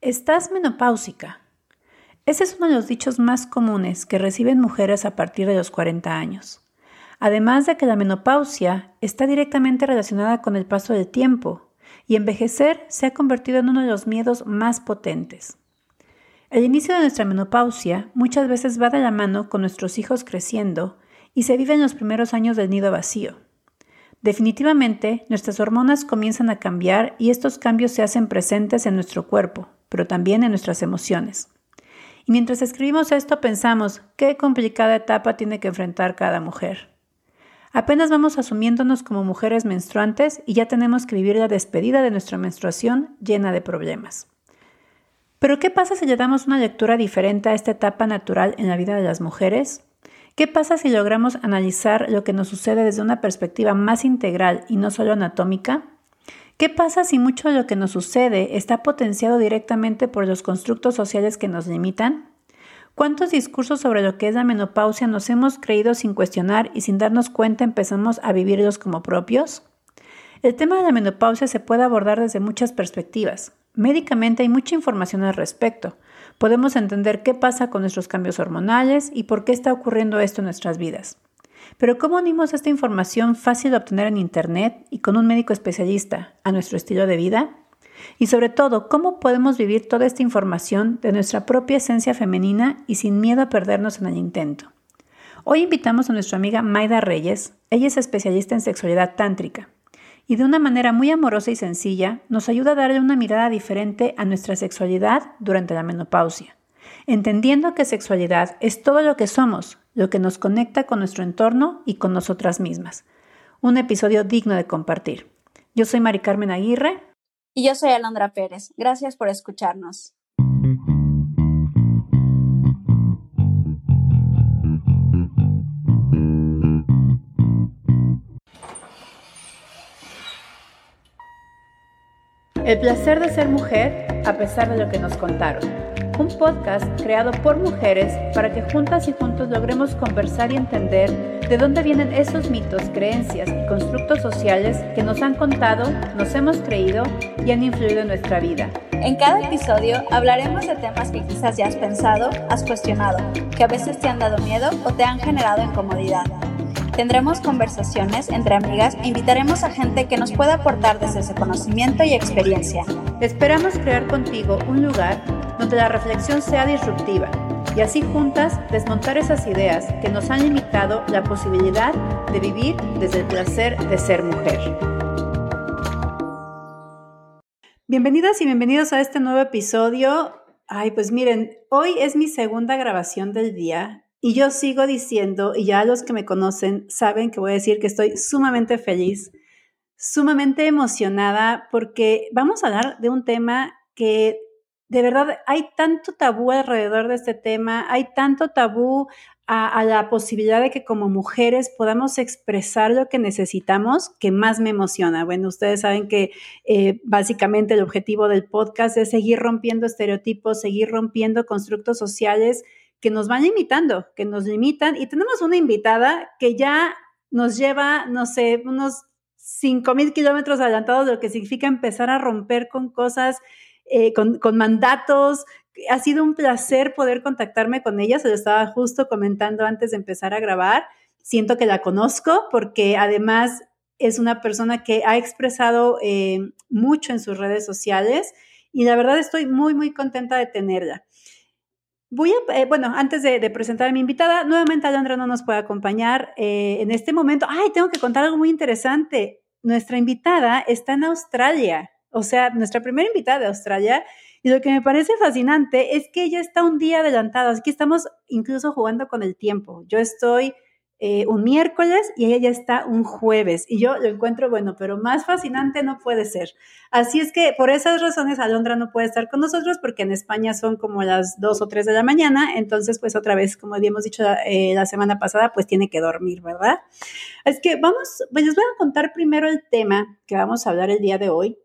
Estás menopáusica. Ese es uno de los dichos más comunes que reciben mujeres a partir de los 40 años. Además de que la menopausia está directamente relacionada con el paso del tiempo y envejecer se ha convertido en uno de los miedos más potentes. El inicio de nuestra menopausia muchas veces va de la mano con nuestros hijos creciendo y se vive en los primeros años del nido vacío. Definitivamente, nuestras hormonas comienzan a cambiar y estos cambios se hacen presentes en nuestro cuerpo, pero también en nuestras emociones. Y mientras escribimos esto pensamos, qué complicada etapa tiene que enfrentar cada mujer. Apenas vamos asumiéndonos como mujeres menstruantes y ya tenemos que vivir la despedida de nuestra menstruación llena de problemas. Pero ¿qué pasa si le damos una lectura diferente a esta etapa natural en la vida de las mujeres? ¿Qué pasa si logramos analizar lo que nos sucede desde una perspectiva más integral y no solo anatómica? ¿Qué pasa si mucho de lo que nos sucede está potenciado directamente por los constructos sociales que nos limitan? ¿Cuántos discursos sobre lo que es la menopausia nos hemos creído sin cuestionar y sin darnos cuenta empezamos a vivirlos como propios? El tema de la menopausia se puede abordar desde muchas perspectivas. Médicamente hay mucha información al respecto. Podemos entender qué pasa con nuestros cambios hormonales y por qué está ocurriendo esto en nuestras vidas. Pero ¿cómo unimos esta información fácil de obtener en Internet y con un médico especialista a nuestro estilo de vida? Y sobre todo, ¿cómo podemos vivir toda esta información de nuestra propia esencia femenina y sin miedo a perdernos en el intento? Hoy invitamos a nuestra amiga Maida Reyes. Ella es especialista en sexualidad tántrica y de una manera muy amorosa y sencilla nos ayuda a darle una mirada diferente a nuestra sexualidad durante la menopausia, entendiendo que sexualidad es todo lo que somos, lo que nos conecta con nuestro entorno y con nosotras mismas. Un episodio digno de compartir. Yo soy Mari Carmen Aguirre y yo soy Alondra Pérez. Gracias por escucharnos. El placer de ser mujer a pesar de lo que nos contaron. Un podcast creado por mujeres para que juntas y juntos logremos conversar y entender de dónde vienen esos mitos, creencias y constructos sociales que nos han contado, nos hemos creído y han influido en nuestra vida. En cada episodio hablaremos de temas que quizás ya has pensado, has cuestionado, que a veces te han dado miedo o te han generado incomodidad. Tendremos conversaciones entre amigas e invitaremos a gente que nos pueda aportar desde ese conocimiento y experiencia. Esperamos crear contigo un lugar donde la reflexión sea disruptiva y así juntas desmontar esas ideas que nos han limitado la posibilidad de vivir desde el placer de ser mujer. Bienvenidas y bienvenidos a este nuevo episodio. Ay, pues miren, hoy es mi segunda grabación del día y yo sigo diciendo, y ya los que me conocen saben que voy a decir que estoy sumamente feliz, sumamente emocionada, porque vamos a hablar de un tema que de verdad hay tanto tabú alrededor de este tema, hay tanto tabú a, la posibilidad de que como mujeres podamos expresar lo que necesitamos, que más me emociona. Bueno, ustedes saben que eh, básicamente el objetivo del podcast es seguir rompiendo estereotipos, seguir rompiendo constructos sociales que nos van limitando, que nos limitan. Y tenemos una invitada que ya nos lleva, no sé, unos 5.000 kilómetros adelantados de lo que significa empezar a romper con cosas, eh, con, con, mandatos. Ha sido un placer poder contactarme con ella, se lo estaba justo comentando antes de empezar a grabar. Siento que la conozco porque además es una persona que ha expresado eh, mucho en sus redes sociales y la verdad estoy muy, muy contenta de tenerla. Voy eh, bueno, antes de, presentar a mi invitada, nuevamente Alondra no nos puede acompañar eh, en este momento. Ay, tengo que contar algo muy interesante. Nuestra invitada está en Australia, o sea, nuestra primera invitada de Australia. Y lo que me parece fascinante es que ella está un día adelantada, así que estamos incluso jugando con el tiempo. Yo estoy eh, un miércoles y ella ya está un jueves. Y yo lo encuentro bueno, pero más fascinante no puede ser. Así es que por esas razones Alondra no puede estar con nosotros porque en España son como las 2 o 3 de la mañana. Entonces, pues otra vez, como habíamos dicho eh, la semana pasada, pues tiene que dormir, ¿verdad? Es que vamos, pues les voy a contar primero el tema que vamos a hablar el día de hoy.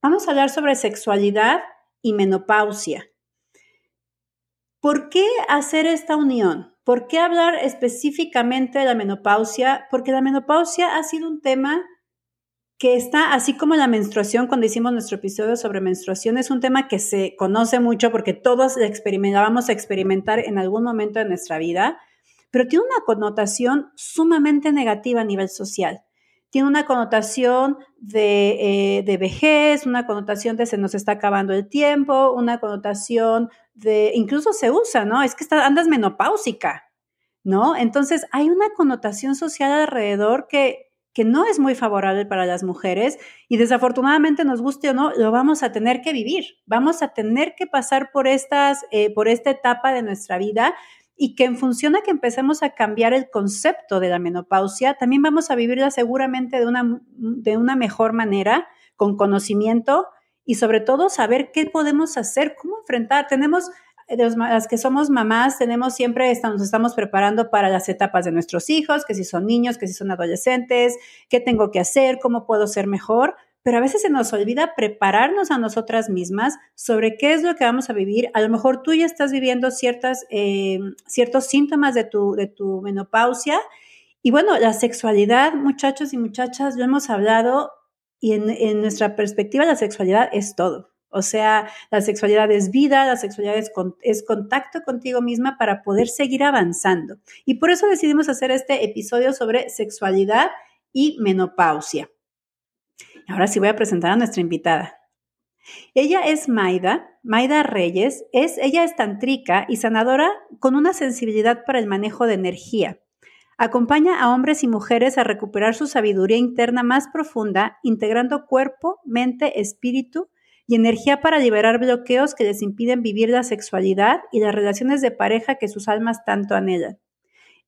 Vamos a hablar sobre sexualidad y menopausia. ¿Por qué hacer esta unión? ¿Por qué hablar específicamente de la menopausia? Porque la menopausia ha sido un tema que está, así como la menstruación, cuando hicimos nuestro episodio sobre menstruación, es un tema que se conoce mucho porque todos experimentábamos a experimentar en algún momento de nuestra vida, pero tiene una connotación sumamente negativa a nivel social. Tiene una connotación de, eh, de vejez, una connotación de se nos está acabando el tiempo, una connotación de, incluso se usa, ¿no? Es que está, andas menopáusica, ¿no? Entonces hay una connotación social alrededor que que no es muy favorable para las mujeres y desafortunadamente nos guste o no, lo vamos a tener que vivir, vamos a tener que pasar por, estas, eh, por esta etapa de nuestra vida y que en función a que empecemos a cambiar el concepto de la menopausia, también vamos a vivirla seguramente de una, de una mejor manera, con conocimiento y sobre todo saber qué podemos hacer, cómo enfrentar. Tenemos las que somos mamás tenemos siempre, estamos, nos estamos preparando para las etapas de nuestros hijos, que si son niños, que si son adolescentes, qué tengo que hacer, cómo puedo ser mejor, pero a veces se nos olvida prepararnos a nosotras mismas sobre qué es lo que vamos a vivir. A lo mejor tú ya estás viviendo eh, ciertos síntomas de tu, menopausia. Y bueno, la sexualidad, muchachos y muchachas, lo hemos hablado y en nuestra perspectiva la sexualidad es todo. O sea, la sexualidad es vida, la sexualidad es, contacto contigo misma para poder seguir avanzando. Y por eso decidimos hacer este episodio sobre sexualidad y menopausia. Ahora sí voy a presentar a nuestra invitada. Ella es Maida, Maida Reyes, es, ella es tantrica y sanadora con una sensibilidad para el manejo de energía. Acompaña a hombres y mujeres a recuperar su sabiduría interna más profunda, integrando cuerpo, mente, espíritu, y energía para liberar bloqueos que les impiden vivir la sexualidad y las relaciones de pareja que sus almas tanto anhelan,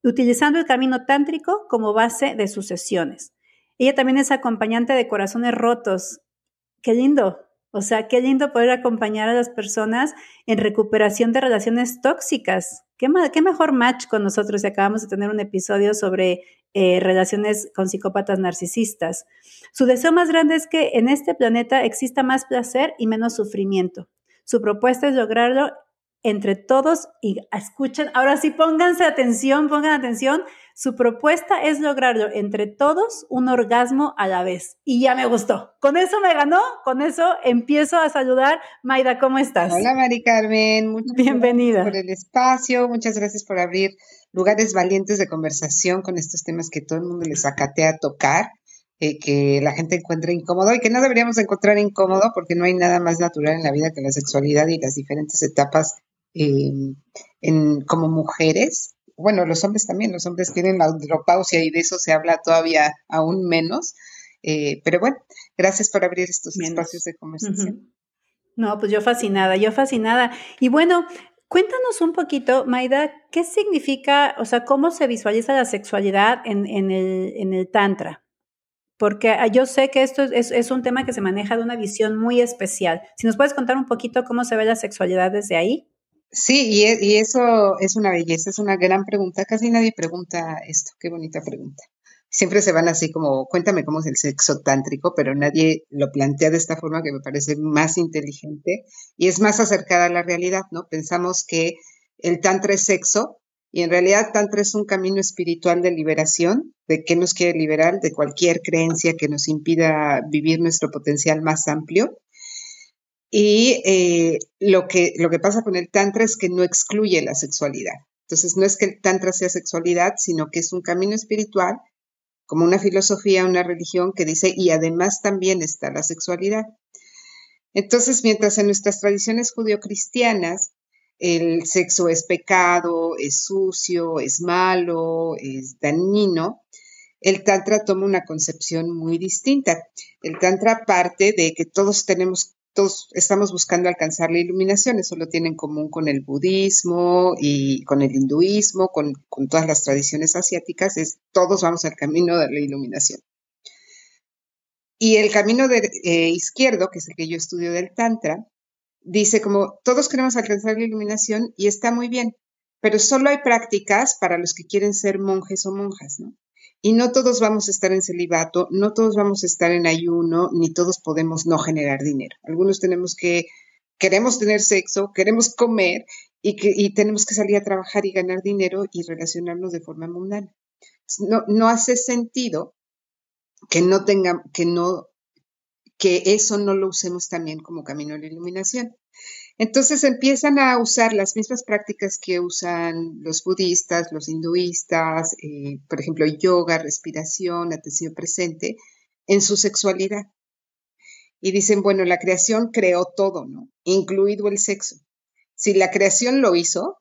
utilizando el camino tántrico como base de sus sesiones. Ella también es acompañante de corazones rotos. Qué lindo. O sea, qué lindo poder acompañar a las personas en recuperación de relaciones tóxicas. Qué, mejor match con nosotros y acabamos de tener un episodio sobre eh, relaciones con psicópatas narcisistas. Su deseo más grande es que en este planeta exista más placer y menos sufrimiento. Su propuesta es lograrlo entre todos y escuchen, ahora sí pónganse atención, pongan atención. Su propuesta es lograrlo entre todos un orgasmo a la vez. Y ya me gustó. Con eso me ganó, con eso empiezo a saludar. Maida, ¿cómo estás? Hola, Mari Carmen. Muchas Bienvenida. Gracias por el espacio, muchas gracias por abrir lugares valientes de conversación con estos temas que todo el mundo les acatea a tocar, eh, que la gente encuentra incómodo y que no deberíamos encontrar incómodo porque no hay nada más natural en la vida que la sexualidad y las diferentes etapas en, como mujeres. Bueno, los hombres también, los hombres tienen la andropausia y de eso se habla todavía aún menos. Eh, pero bueno, gracias por abrir estos espacios de conversación. No, pues yo fascinada, yo fascinada. Y bueno, Cuéntanos un poquito, Maida, ¿qué significa, o sea, cómo se visualiza la sexualidad en, el, Tantra? Porque ah, yo sé que esto es, un tema que se maneja de una visión muy especial. Si nos puedes contar un poquito cómo se ve la sexualidad desde ahí. Sí, y, e, y eso es una belleza, es una gran pregunta. Casi nadie pregunta esto. Qué bonita pregunta siempre se van así como, cuéntame cómo es el sexo tántrico, pero nadie lo plantea de esta forma que me parece más inteligente y es más acercada a la realidad, ¿no? Pensamos que el tantra es sexo y en realidad tantra es un camino espiritual de liberación, de qué nos quiere liberar, de cualquier creencia que nos impida vivir nuestro potencial más amplio. Y eh, lo, que, lo que pasa con el tantra es que no excluye la sexualidad. Entonces, no es que el tantra sea sexualidad, sino que es un camino espiritual como una filosofía, una religión que dice, y además también está la sexualidad. Entonces, mientras en nuestras tradiciones judio-cristianas el sexo es pecado, es sucio, es malo, es dañino, el Tantra toma una concepción muy distinta. El Tantra parte de que todos tenemos todos estamos buscando alcanzar la iluminación, eso lo tiene en común con el budismo y con el hinduismo, con, todas las tradiciones asiáticas, es todos vamos al camino de la iluminación. Y el camino de, eh, izquierdo, que es el que yo estudio del Tantra, dice como todos queremos alcanzar la iluminación y está muy bien, pero solo hay prácticas para los que quieren ser monjes o monjas, ¿no? Y no todos vamos a estar en celibato, no todos vamos a estar en ayuno, ni todos podemos no generar dinero. Algunos tenemos que, queremos tener sexo, queremos comer y, que, y tenemos que salir a trabajar y ganar dinero y relacionarnos de forma mundana. No, no hace sentido que no tenga, que no, que eso no lo usemos también como camino a la iluminación. Entonces empiezan a usar las mismas prácticas que usan los budistas, los hinduistas, eh, por ejemplo, yoga, respiración, atención presente, en su sexualidad. Y dicen, bueno, la creación creó todo, ¿no? Incluido el sexo. Si la creación lo hizo,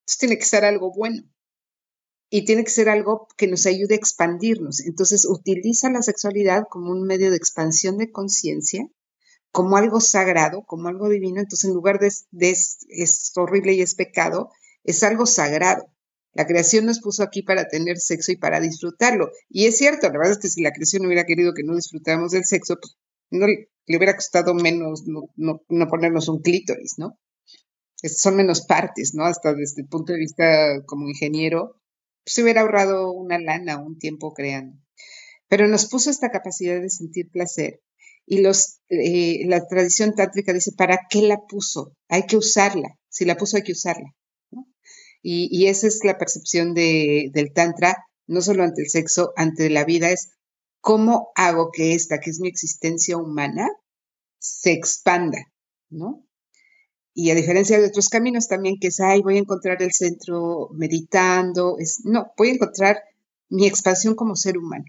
entonces tiene que ser algo bueno. Y tiene que ser algo que nos ayude a expandirnos. Entonces utiliza la sexualidad como un medio de expansión de conciencia como algo sagrado, como algo divino, entonces en lugar de, es horrible y es pecado, es algo sagrado. La creación nos puso aquí para tener sexo y para disfrutarlo. Y es cierto, la verdad es que si la creación hubiera querido que no disfrutáramos del sexo, pues no le hubiera costado menos no, ponernos un clítoris, ¿no? son menos partes, ¿no? Hasta desde el punto de vista como ingeniero, pues se hubiera ahorrado una lana, un tiempo creando. Pero nos puso esta capacidad de sentir placer y los, eh, la tradición tántrica dice, ¿para qué la puso? Hay que usarla. Si la puso, hay que usarla. Y, esa es la percepción de, del tantra, no solo ante el sexo, ante la vida, es cómo hago que esta, que es mi existencia humana, se expanda, ¿no? Y a diferencia de otros caminos también, que es, ay, voy a encontrar el centro meditando, es, no, voy a encontrar mi expansión como ser humano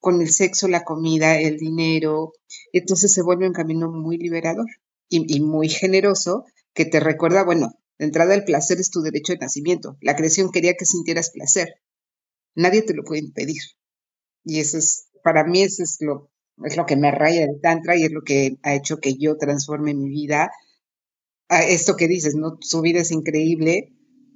con el sexo, la comida, el dinero. Entonces se vuelve un camino muy liberador y, muy generoso que te recuerda, bueno, de entrada el placer es tu derecho de nacimiento. La creación quería que sintieras placer. Nadie te lo puede impedir. Y eso es, para mí eso es lo, es lo que me raya el tantra y es lo que ha hecho que yo transforme mi vida. A esto que dices, ¿no? Su vida es increíble,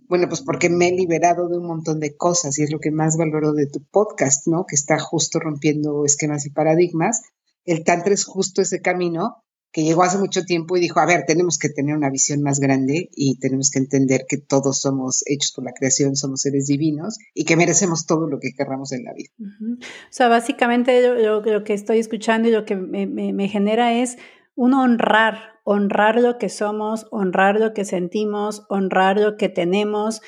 bueno, pues porque me he liberado de un montón de cosas y es lo que más valoro de tu podcast, ¿no? Que está justo rompiendo esquemas y paradigmas. El Tantra es justo ese camino que llegó hace mucho tiempo y dijo, a ver, tenemos que tener una visión más grande y tenemos que entender que todos somos hechos por la creación, somos seres divinos y que merecemos todo lo que querramos en la vida. O sea, básicamente lo, que estoy escuchando y lo que me genera es un honrar honrar lo que somos, honrar lo que sentimos, honrar lo que tenemos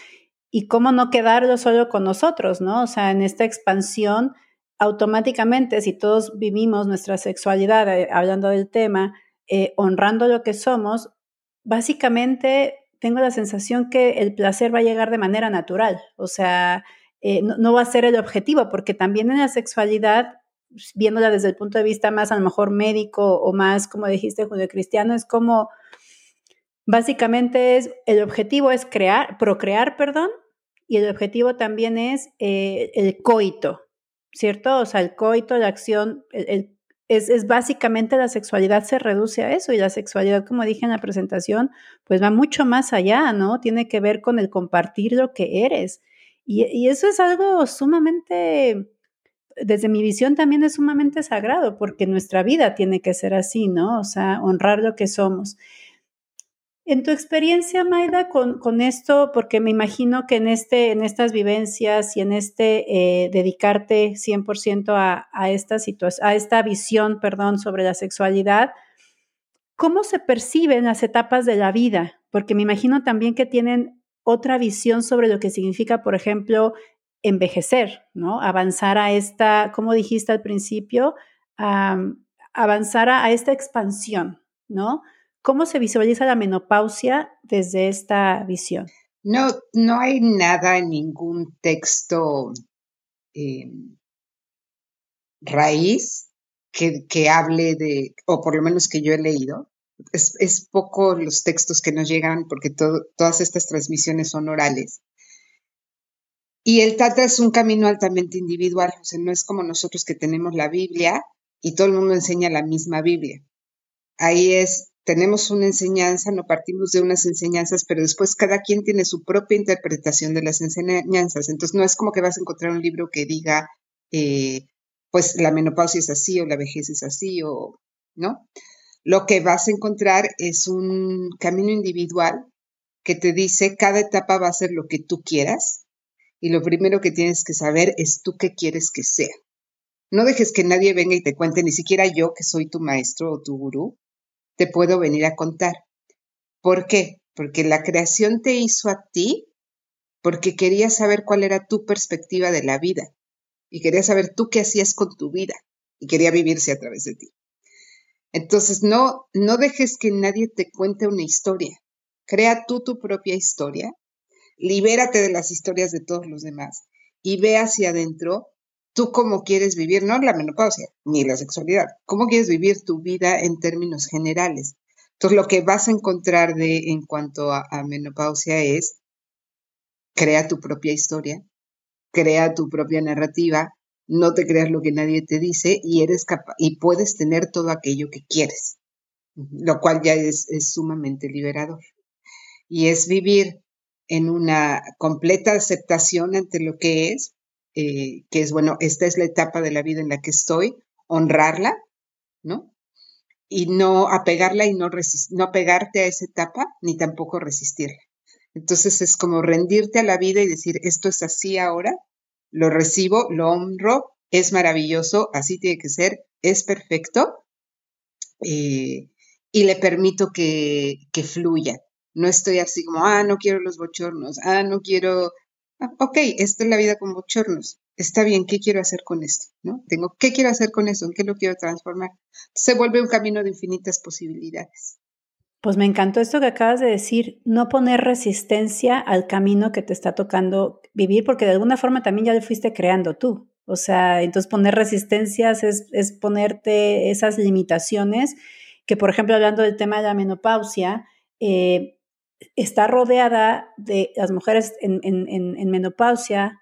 y cómo no quedarlo solo con nosotros, ¿no? O sea, en esta expansión, automáticamente, si todos vivimos nuestra sexualidad, eh, hablando del tema, eh, honrando lo que somos, básicamente tengo la sensación que el placer va a llegar de manera natural, o sea, eh, no, va a ser el objetivo, porque también en la sexualidad viéndola desde el punto de vista más a lo mejor médico o más, como dijiste, cristiano, es como, básicamente es, el objetivo es crear, procrear, perdón, y el objetivo también es eh, el coito, ¿cierto? O sea, el coito, la acción, es, es, básicamente la sexualidad se reduce a eso y la sexualidad, como dije en la presentación, pues va mucho más allá, ¿no? Tiene que ver con el compartir lo que eres. Y eso es algo sumamente desde mi visión también es sumamente sagrado porque nuestra vida tiene que ser así, ¿no? O sea, honrar lo que somos. En tu experiencia, Maida, con, esto, porque me imagino que en, este, en estas vivencias y en este eh, dedicarte 100% a, a, esta a esta visión perdón, sobre la sexualidad, ¿cómo se perciben las etapas de la vida? Porque me imagino también que tienen otra visión sobre lo que significa, por ejemplo, envejecer, ¿no? Avanzar a esta, como dijiste al principio, avanzar a, esta expansión, ¿no? ¿Cómo se visualiza la menopausia desde esta visión? No, no hay nada en ningún texto em, raíz que, que, hable de, o por lo menos que yo he leído. Es, es poco los textos que nos llegan porque todas estas transmisiones son orales. Y el Tantra es un camino altamente individual, o sea, no es como nosotros que tenemos la Biblia y todo el mundo enseña la misma Biblia. Ahí es, tenemos una enseñanza, no partimos de unas enseñanzas, pero después cada quien tiene su propia interpretación de las enseñanzas. Entonces no es como que vas a encontrar un libro que diga, eh, pues la menopausia es así o la vejez es así o, ¿no? Lo que vas a encontrar es un camino individual que te dice cada etapa va a ser lo que tú quieras y lo primero que tienes que saber es tú qué quieres que sea. No dejes que nadie venga y te cuente, ni siquiera yo que soy tu maestro o tu gurú, te puedo venir a contar. ¿Por qué? porque la creación te hizo a ti porque quería saber cuál era tu perspectiva de la vida y quería saber tú qué hacías con tu vida y quería vivirse a través de ti. Entonces, no, no dejes que nadie te cuente una historia. Crea tú tu propia historia, libérate de las historias de todos los demás y ve hacia adentro tú cómo quieres vivir, no la menopausia ni la sexualidad, cómo quieres vivir tu vida en términos generales. Entonces, lo que vas a encontrar de, en cuanto a, menopausia es crea tu propia historia, crea tu propia narrativa, no te creas lo que nadie te dice y eres capaz y puedes tener todo aquello que quieres, lo cual ya es, sumamente liberador. Y es vivir en una completa aceptación ante lo que es, eh, que es, bueno, esta es la etapa de la vida en la que estoy, honrarla, ¿no? Y no apegarla y no, no apegarte a esa etapa, ni tampoco resistirla. Entonces es como rendirte a la vida y decir, esto es así ahora, lo recibo, lo honro, es maravilloso, así tiene que ser, es perfecto eh, y le permito que, que, fluya. No estoy así como, ah, no quiero los bochornos, ah, no quiero, ah, ok, esta es la vida con bochornos, está bien, ¿qué quiero hacer con esto? ¿No? Tengo, ¿qué quiero hacer con eso? ¿En qué lo quiero transformar? Se vuelve un camino de infinitas posibilidades. Pues me encantó esto que acabas de decir, no poner resistencia al camino que te está tocando vivir, porque de alguna forma también ya lo fuiste creando tú. O sea, entonces poner resistencias es, es ponerte esas limitaciones que, por ejemplo, hablando del tema de la menopausia, eh, está rodeada de las mujeres en, en, en menopausia,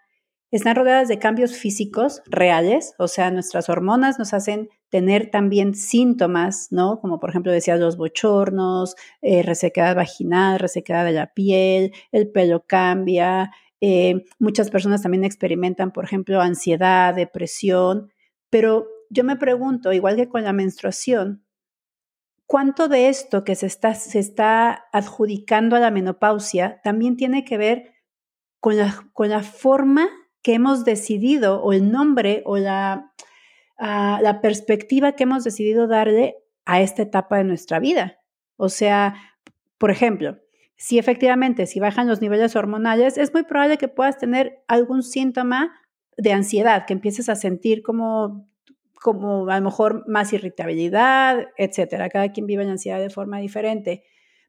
están rodeadas de cambios físicos reales, o sea, nuestras hormonas nos hacen tener también síntomas, ¿no? Como por ejemplo decía los bochornos, eh, resequedad vaginal, resequedad de la piel, el pelo cambia. Eh, muchas personas también experimentan, por ejemplo, ansiedad, depresión, pero yo me pregunto, igual que con la menstruación, ¿cuánto de esto que se está, se está adjudicando a la menopausia también tiene que ver con la, con la forma que hemos decidido o el nombre o la, la perspectiva que hemos decidido darle a esta etapa de nuestra vida. O sea, por ejemplo, si efectivamente, si bajan los niveles hormonales, es muy probable que puedas tener algún síntoma de ansiedad, que empieces a sentir como, como a lo mejor más irritabilidad, etcétera. Cada quien vive la ansiedad de forma diferente.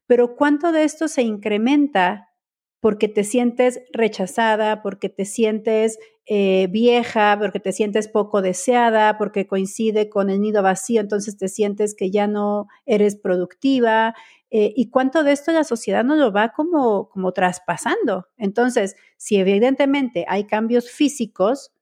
Pero ¿cuánto de esto se incrementa porque te sientes rechazada, porque te sientes eh, vieja, porque te sientes poco deseada, porque coincide con el nido vacío, entonces te sientes que ya no eres productiva. Eh, y cuánto de esto la sociedad no lo va como, como traspasando. Entonces, si evidentemente hay cambios físicos,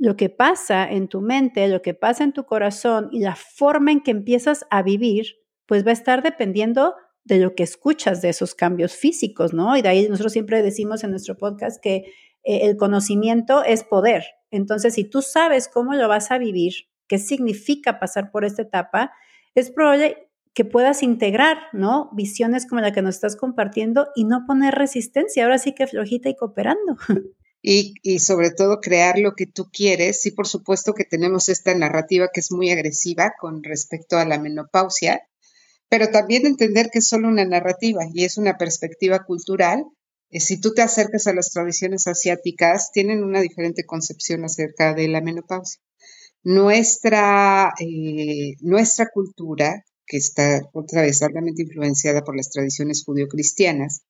lo que pasa en tu mente, lo que pasa en tu corazón y la forma en que empiezas a vivir, pues va a estar dependiendo de lo que escuchas de esos cambios físicos, ¿no? Y de ahí nosotros siempre decimos en nuestro podcast que eh, el conocimiento es poder. Entonces, si tú sabes cómo lo vas a vivir, qué significa pasar por esta etapa, es probable que puedas integrar, ¿no? Visiones como la que nos estás compartiendo y no poner resistencia, ahora sí que flojita y cooperando. Y, sobre todo crear lo que tú quieres. Sí, por supuesto que tenemos esta narrativa que es muy agresiva con respecto a la menopausia, pero también entender que es solo una narrativa y es una perspectiva cultural. Eh, si tú te acercas a las tradiciones asiáticas, tienen una diferente concepción acerca de la menopausia. Nuestra, eh, nuestra cultura, que está otra vez altamente influenciada por las tradiciones judio-cristianas,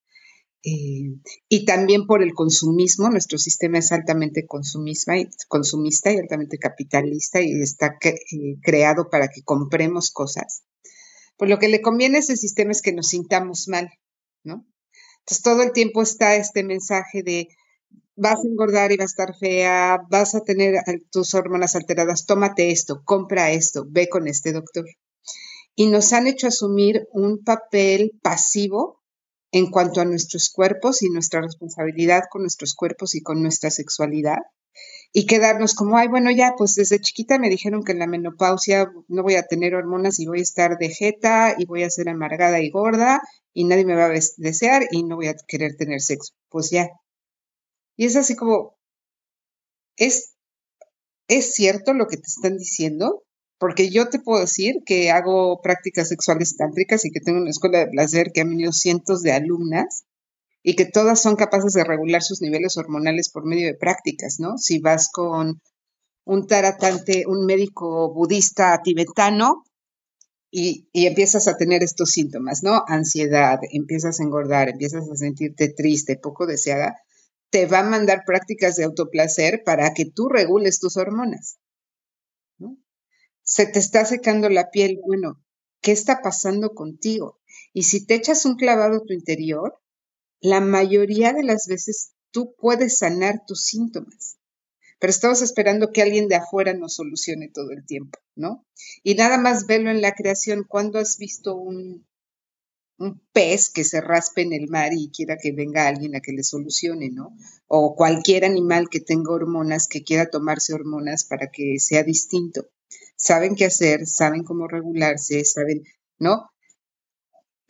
eh, y también por el consumismo, nuestro sistema es altamente consumista y, altamente capitalista y está creado para que compremos cosas pues lo que le conviene a ese sistema es que nos sintamos mal, ¿no? Entonces todo el tiempo está este mensaje de vas a engordar y vas a estar fea, vas a tener tus hormonas alteradas, tómate esto, compra esto, ve con este doctor. Y nos han hecho asumir un papel pasivo en cuanto a nuestros cuerpos y nuestra responsabilidad con nuestros cuerpos y con nuestra sexualidad y quedarnos como, ay, bueno, ya, pues desde chiquita me dijeron que en la menopausia no voy a tener hormonas y voy a estar de jeta y voy a ser amargada y gorda y nadie me va a desear y no voy a querer tener sexo. Pues ya. Y es así como, ¿es, ¿es cierto lo que te están diciendo? Porque yo te puedo decir que hago prácticas sexuales tántricas y que tengo una escuela de placer que ha venido cientos de alumnas y que todas son capaces de regular sus niveles hormonales por medio de prácticas, ¿no? Si vas con un taratante, un médico budista tibetano y, y, empiezas a tener estos síntomas, ¿no? Ansiedad, empiezas a engordar, empiezas a sentirte triste, poco deseada, te va a mandar prácticas de autoplacer para que tú regules tus hormonas. Se te está secando la piel, bueno, ¿qué está pasando contigo? Y si te echas un clavado a tu interior, la mayoría de las veces tú puedes sanar tus síntomas pero estamos esperando que alguien de afuera nos solucione todo el tiempo, ¿no? Y nada más verlo en la creación, cuando has visto un, un pez que se raspe en el mar y quiera que venga alguien a que le solucione, ¿no? O cualquier animal que tenga hormonas, que quiera tomarse hormonas para que sea distinto. Saben qué hacer, saben cómo regularse, saben, ¿no?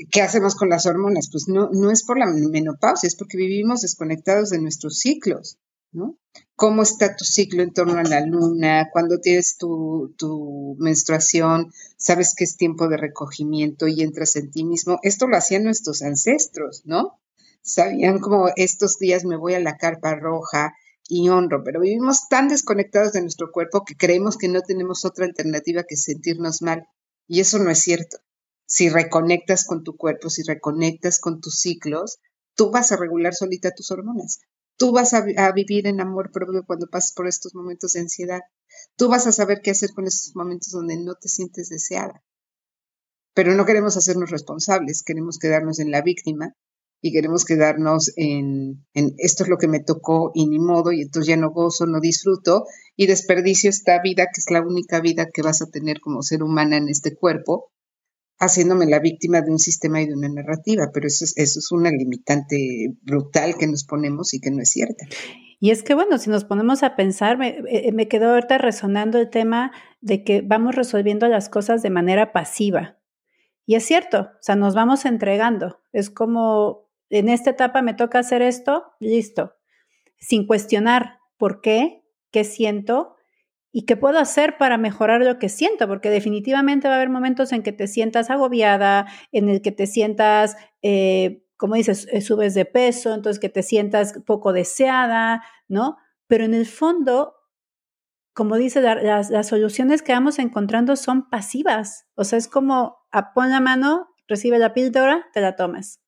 ¿Qué hacemos con las hormonas? Pues no, no es por la menopausia, es porque vivimos desconectados de nuestros ciclos. ¿no? ¿Cómo está tu ciclo en torno a la luna? Cuando tienes tu, tu, menstruación, sabes que es tiempo de recogimiento y entras en ti mismo. Esto lo hacían nuestros ancestros, ¿no? Sabían como estos días me voy a la carpa roja y honro, pero vivimos tan desconectados de nuestro cuerpo que creemos que no tenemos otra alternativa que sentirnos mal. Y eso no es cierto. Si reconectas con tu cuerpo, si reconectas con tus ciclos, tú vas a regular solita tus hormonas. Tú vas a, vivir en amor propio cuando pases por estos momentos de ansiedad. Tú vas a saber qué hacer con esos momentos donde no te sientes deseada. Pero no queremos hacernos responsables, queremos quedarnos en la víctima y queremos quedarnos en, en, esto es lo que me tocó y ni modo, y entonces ya no gozo, no disfruto y desperdicio esta vida que es la única vida que vas a tener como ser humana en este cuerpo haciéndome la víctima de un sistema y de una narrativa, pero eso es, eso es una limitante brutal que nos ponemos y que no es cierta. Y es que, bueno, si nos ponemos a pensar, me, eh, me quedó ahorita resonando el tema de que vamos resolviendo las cosas de manera pasiva. Y es cierto, o sea, nos vamos entregando. Es como, en esta etapa me toca hacer esto, listo, sin cuestionar por qué, qué siento, y qué puedo hacer para mejorar lo que siento, porque definitivamente va a haber momentos en que te sientas agobiada, en el que te sientas, eh, como dices, eh, subes de peso, entonces que te sientas poco deseada, ¿no? Pero en el fondo, como dice, las, soluciones que vamos encontrando son pasivas, o sea, es como a, pon la mano, recibe la píldora, te la tomas.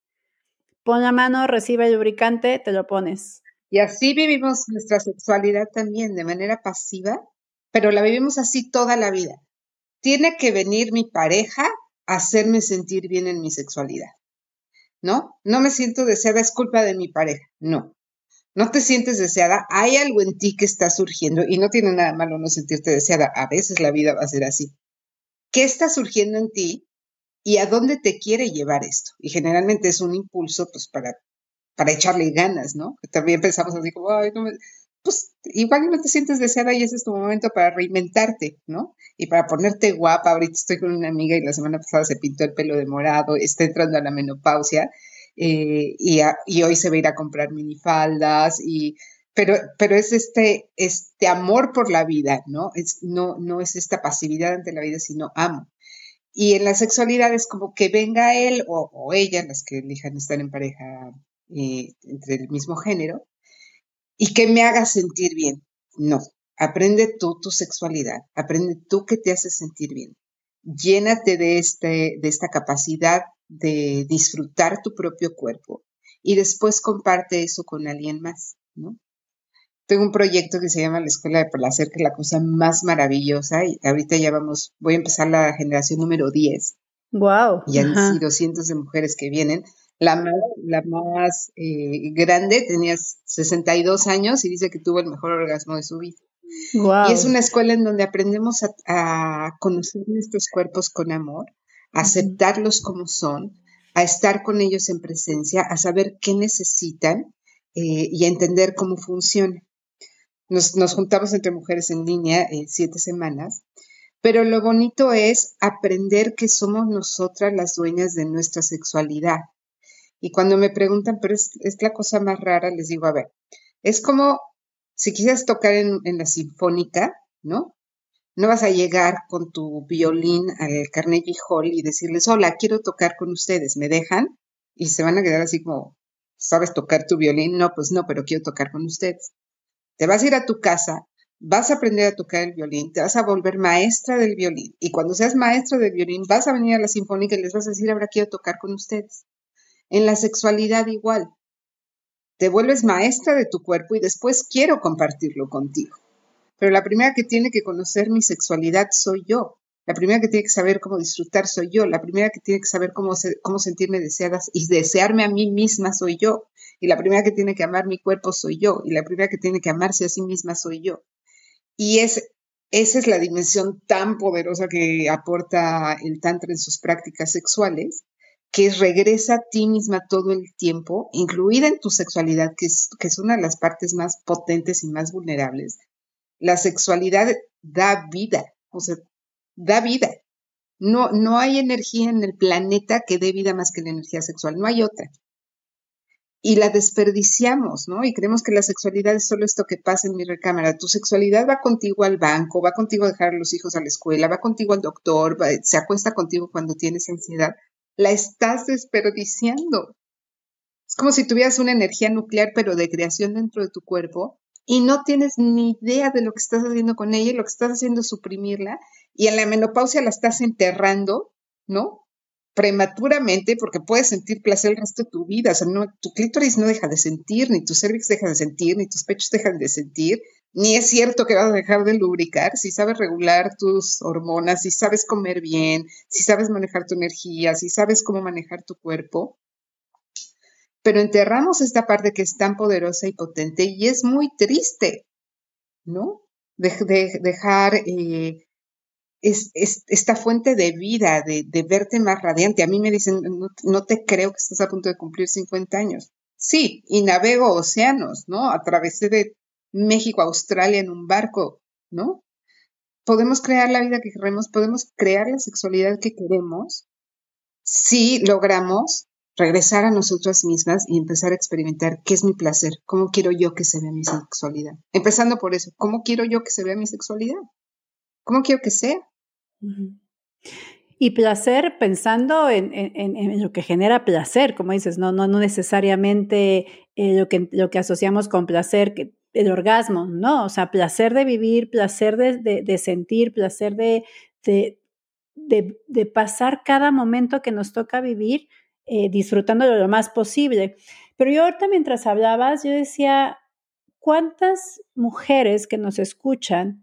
Pon la mano, recibe el lubricante, te lo pones. Y así vivimos nuestra sexualidad también, de manera pasiva, pero la vivimos así toda la vida. Tiene que venir mi pareja a hacerme sentir bien en mi sexualidad. ¿No? No me siento deseada, es culpa de mi pareja. No. No te sientes deseada, hay algo en ti que está surgiendo y no tiene nada malo no sentirte deseada. A veces la vida va a ser así. ¿Qué está surgiendo en ti y a dónde te quiere llevar esto? Y generalmente es un impulso pues para, para echarle ganas, ¿no? También pensamos así como, ay, no me pues igual no te sientes deseada y ese es tu momento para reinventarte, ¿no? Y para ponerte guapa. Ahorita estoy con una amiga y la semana pasada se pintó el pelo de morado, está entrando a la menopausia eh, y, y, hoy se va a ir a comprar minifaldas y... Pero, pero es este, este amor por la vida, ¿no? Es, no, no es esta pasividad ante la vida, sino amo. Y en la sexualidad es como que venga él o, ella, las que elijan estar en pareja eh, entre el mismo género, y que me haga sentir bien. No, aprende tú tu sexualidad, aprende tú que te hace sentir bien. Llénate de, este, de esta capacidad de disfrutar tu propio cuerpo y después comparte eso con alguien más, ¿no? Tengo un proyecto que se llama la Escuela de Placer, que es la cosa más maravillosa y ahorita ya vamos, voy a empezar la generación número 10. Wow. Y han sido cientos de mujeres que vienen la más, la más eh, grande tenía 62 años y dice que tuvo el mejor orgasmo de su vida. Y es una escuela en donde aprendemos a, conocer nuestros cuerpos con amor, a aceptarlos como son, a estar con ellos en presencia, a saber qué necesitan eh, y a entender cómo funciona. Nos, juntamos entre mujeres en línea eh, siete semanas, pero lo bonito es aprender que somos nosotras las dueñas de nuestra sexualidad y cuando me preguntan, pero es, la cosa más rara, les digo, a ver, es como si quisieras tocar en, la sinfónica, ¿no? No vas a llegar con tu violín al Carnegie Hall y decirles, hola, quiero tocar con ustedes, ¿me dejan? Y se van a quedar así como, ¿sabes tocar tu violín? No, pues no, pero quiero tocar con ustedes. Te vas a ir a tu casa, vas a aprender a tocar el violín, te vas a volver maestra del violín. Y cuando seas maestra del violín, vas a venir a la sinfónica y les vas a decir, ahora quiero tocar con ustedes. En la sexualidad igual. Te vuelves maestra de tu cuerpo y después quiero compartirlo contigo. Pero la primera que tiene que conocer mi sexualidad soy yo. La primera que tiene que saber cómo disfrutar soy yo. La primera que tiene que saber cómo, cómo sentirme deseada y desearme a mí misma soy yo. Y la primera que tiene que amar mi cuerpo soy yo. Y la primera que tiene que amarse a sí misma soy yo. Y es, esa es la dimensión tan poderosa que aporta el Tantra en sus prácticas sexuales, que regresa a ti misma todo el tiempo, incluida en tu sexualidad, que es, que es una de las partes más potentes y más vulnerables. La sexualidad da vida, o sea, da vida. No, no hay energía en el planeta que dé vida más que la energía sexual, no hay otra y la desperdiciamos, ¿no? Y creemos que la sexualidad es solo esto que pasa en mi recámara. Tu sexualidad va contigo al banco, va contigo a dejar a los hijos a la escuela, va contigo al doctor, se acuesta contigo cuando tienes ansiedad. La estás desperdiciando. Es como si tuvieras una energía nuclear, pero de creación dentro de tu cuerpo, y no tienes ni idea de lo que estás haciendo con ella, y lo que estás haciendo es suprimirla, y en la menopausia la estás enterrando, ¿no? Prematuramente porque puedes sentir placer el resto de tu vida. O sea, no, tu clítoris no deja de sentir, ni tu cervix deja de sentir, ni tus pechos dejan de sentir, ni es cierto que vas a dejar de lubricar si sabes regular tus hormonas, si sabes comer bien, si sabes manejar tu energía, si sabes cómo manejar tu cuerpo. Pero enterramos esta parte que es tan poderosa y potente y es muy triste, ¿no? De, dejar eh, es, esta fuente de vida, de, verte más radiante. A mí me dicen, no, te creo que estás a punto de cumplir 50 años. Sí, y navego océanos, ¿no? Atravesé de México a Australia en un barco, ¿no? Podemos crear la vida que queremos, podemos crear la sexualidad que queremos si logramos regresar a nosotras mismas y empezar a experimentar qué es mi placer, cómo quiero yo que se vea mi sexualidad. Empezando por eso, ¿cómo quiero yo que se vea mi sexualidad? ¿Cómo quiero que sea? Y placer pensando en, lo que genera placer, como dices, no, no, necesariamente eh, lo, que, asociamos con placer, el orgasmo, no, o sea, placer de vivir, placer de, sentir, placer de, de, pasar cada momento que nos toca vivir eh, disfrutándolo lo más posible. Pero yo ahorita mientras hablabas, yo decía, ¿cuántas mujeres que nos escuchan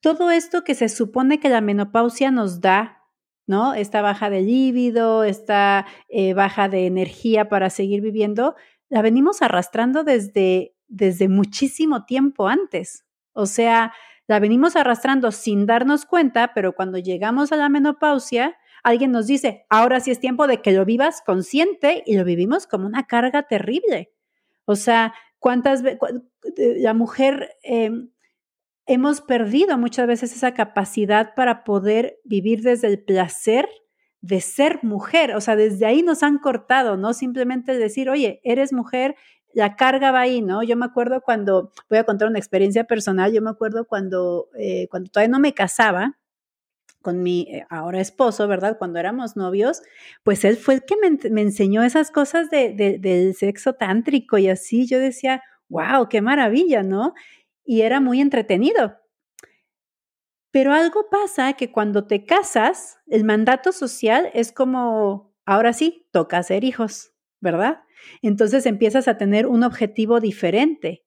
todo esto que se supone que la menopausia nos da, ¿no? Esta baja de líbido, esta eh, baja de energía para seguir viviendo, la venimos arrastrando desde, desde muchísimo tiempo antes. O sea, la venimos arrastrando sin darnos cuenta, pero cuando llegamos a la menopausia, alguien nos dice, ahora sí es tiempo de que lo vivas consciente y lo vivimos como una carga terrible. O sea, ¿cuántas veces la mujer em, hemos perdido muchas veces esa capacidad para poder vivir desde el placer de ser mujer. O sea, desde ahí nos han cortado, ¿no? Simplemente decir, oye, eres mujer, la carga va ahí, ¿no? Yo me acuerdo cuando, voy a contar una experiencia personal, yo me acuerdo cuando, eh, cuando todavía no me casaba, con mi eh, ahora esposo, ¿verdad? Cuando éramos novios, pues él fue el que me, enseñó esas cosas de, del sexo tántrico y así yo decía, wow, qué maravilla, ¿no? Y era muy entretenido. Pero algo pasa que cuando te casas, el mandato social es como, ahora sí, toca hacer hijos, ¿verdad? Entonces empiezas a tener un objetivo diferente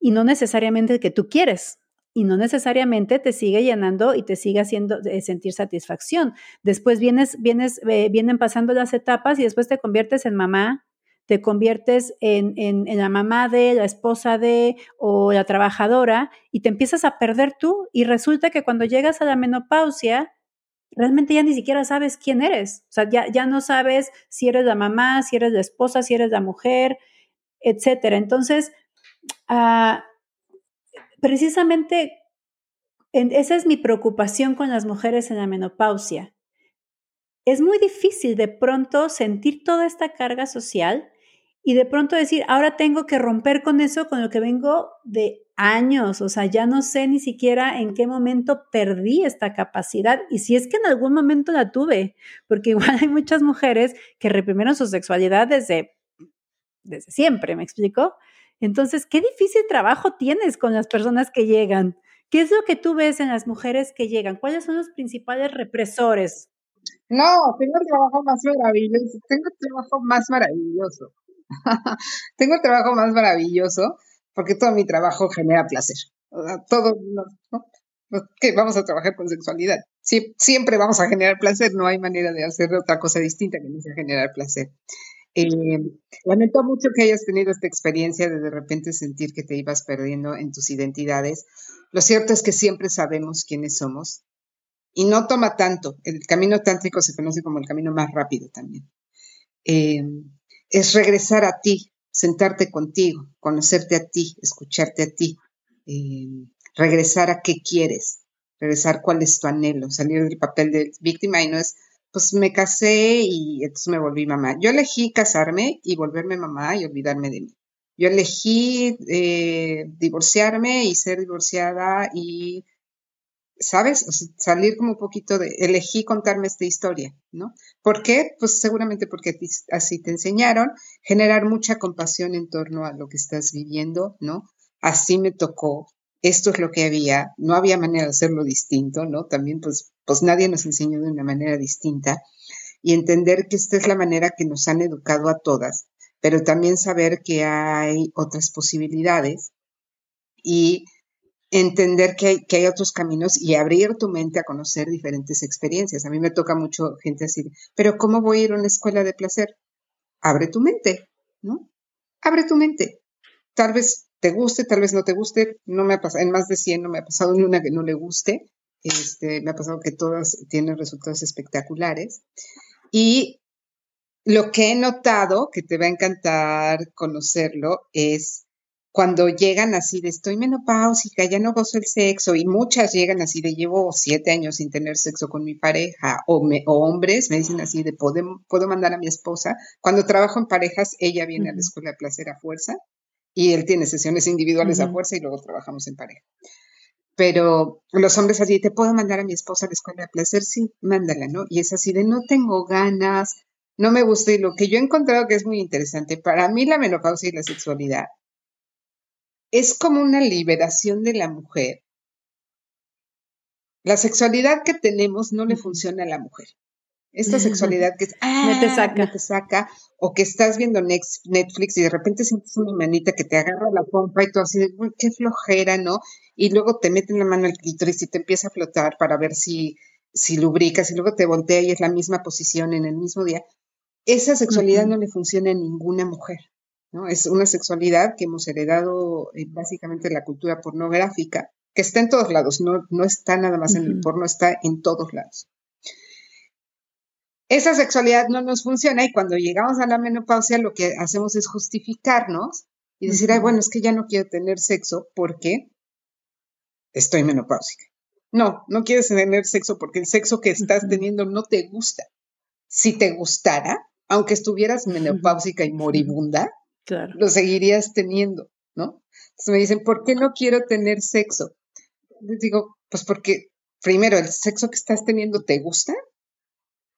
y no necesariamente el que tú quieres y no necesariamente te sigue llenando y te sigue haciendo eh, sentir satisfacción. Después vienes, vienes, eh, vienen pasando las etapas y después te conviertes en mamá, te conviertes en, la mamá de, la esposa de o la trabajadora y te empiezas a perder tú y resulta que cuando llegas a la menopausia, realmente ya ni siquiera sabes quién eres. O sea, ya, ya no sabes si eres la mamá, si eres la esposa, si eres la mujer, etcétera. Entonces, ah, precisamente esa es mi preocupación con las mujeres en la menopausia. Es muy difícil de pronto sentir toda esta carga social y de pronto decir, ahora tengo que romper con eso, con lo que vengo de años, o sea, ya no sé ni siquiera en qué momento perdí esta capacidad y si es que en algún momento la tuve, porque igual hay muchas mujeres que reprimieron su sexualidad desde, desde siempre, ¿me explico? Entonces, qué difícil trabajo tienes con las personas que llegan. ¿Qué es lo que tú ves en las mujeres que llegan? ¿Cuáles son los principales represores? No, tengo el trabajo más maravilloso, tengo el trabajo más maravilloso. tengo el trabajo más maravilloso porque todo mi trabajo genera placer. todo, ¿no? que vamos a trabajar con sexualidad. siempre vamos a generar placer, no hay manera de hacer otra cosa distinta que no sea generar placer. Eh, lamento mucho que hayas tenido esta experiencia de de repente sentir que te ibas perdiendo en tus identidades. Lo cierto es que siempre sabemos quiénes somos y no toma tanto. El camino tántrico se conoce como el camino más rápido también. Eh, es regresar a ti, sentarte contigo, conocerte a ti, escucharte a ti, eh, regresar a qué quieres, regresar cuál es tu anhelo, salir del papel de víctima y no es, pues me casé y entonces me volví mamá. Yo elegí casarme y volverme mamá y olvidarme de mí. Yo elegí eh, divorciarme y ser divorciada y ¿sabes? salir como un poquito de, elegí contarme esta historia, ¿no? ¿Por qué? Pues seguramente porque así te enseñaron, generar mucha compasión en torno a lo que estás viviendo, ¿no? Así me tocó, esto es lo que había, no había manera de hacerlo distinto, ¿no? También pues, pues nadie nos enseñó de una manera distinta y entender que esta es la manera que nos han educado a todas, pero también saber que hay otras posibilidades y entender que hay, que hay otros caminos y abrir tu mente a conocer diferentes experiencias. A mí me toca mucho gente así, pero ¿cómo voy a ir a una escuela de placer? Abre tu mente, ¿no? Abre tu mente. Tal vez te guste, tal vez no te guste. No me ha pasado, en más de 100 no me ha pasado ni una que no le guste. Este, me ha pasado que todas tienen resultados espectaculares. Y lo que he notado, que te va a encantar conocerlo, es cuando llegan así de estoy menopáusica, ya no gozo el sexo, y muchas llegan así de llevo siete años sin tener sexo con mi pareja, o, hombres me dicen así de ¿puedo, puedo mandar a mi esposa. Cuando trabajo en parejas, ella viene a la escuela de placer a fuerza, y él tiene sesiones individuales a fuerza y luego trabajamos en pareja. Pero los hombres así, ¿te puedo mandar a mi esposa a la escuela de placer? Sí, mándala, ¿no? Y es así de no tengo ganas, no me gusta. Y lo que yo he encontrado que es muy interesante, para mí la menopausia y la sexualidad es como una liberación de la mujer. La sexualidad que tenemos no le funciona a la mujer. Esta sexualidad que es, ah, te saca. te saca, o que estás viendo Netflix y de repente sientes una manita que te agarra la pompa y tú así de, qué flojera, ¿no? Y luego te meten la mano al clítoris y te empieza a flotar para ver si, si lubricas y luego te voltea y es la misma posición en el mismo día. Esa sexualidad no le funciona a ninguna mujer. Es una sexualidad que hemos heredado eh, básicamente de la cultura pornográfica, que está en todos lados, no, no está nada más en el porno, está en todos lados. Esa sexualidad no nos funciona y cuando llegamos a la menopausia lo que hacemos es justificarnos y decir, ay, bueno, es que ya no quiero tener sexo porque estoy menopáusica. No, no quieres tener sexo porque el sexo que estás teniendo no te gusta. Si te gustara, aunque estuvieras menopáusica y moribunda, lo seguirías teniendo, ¿no? Entonces me dicen, ¿por qué no quiero tener sexo? Les digo, pues porque primero el sexo que estás teniendo te gusta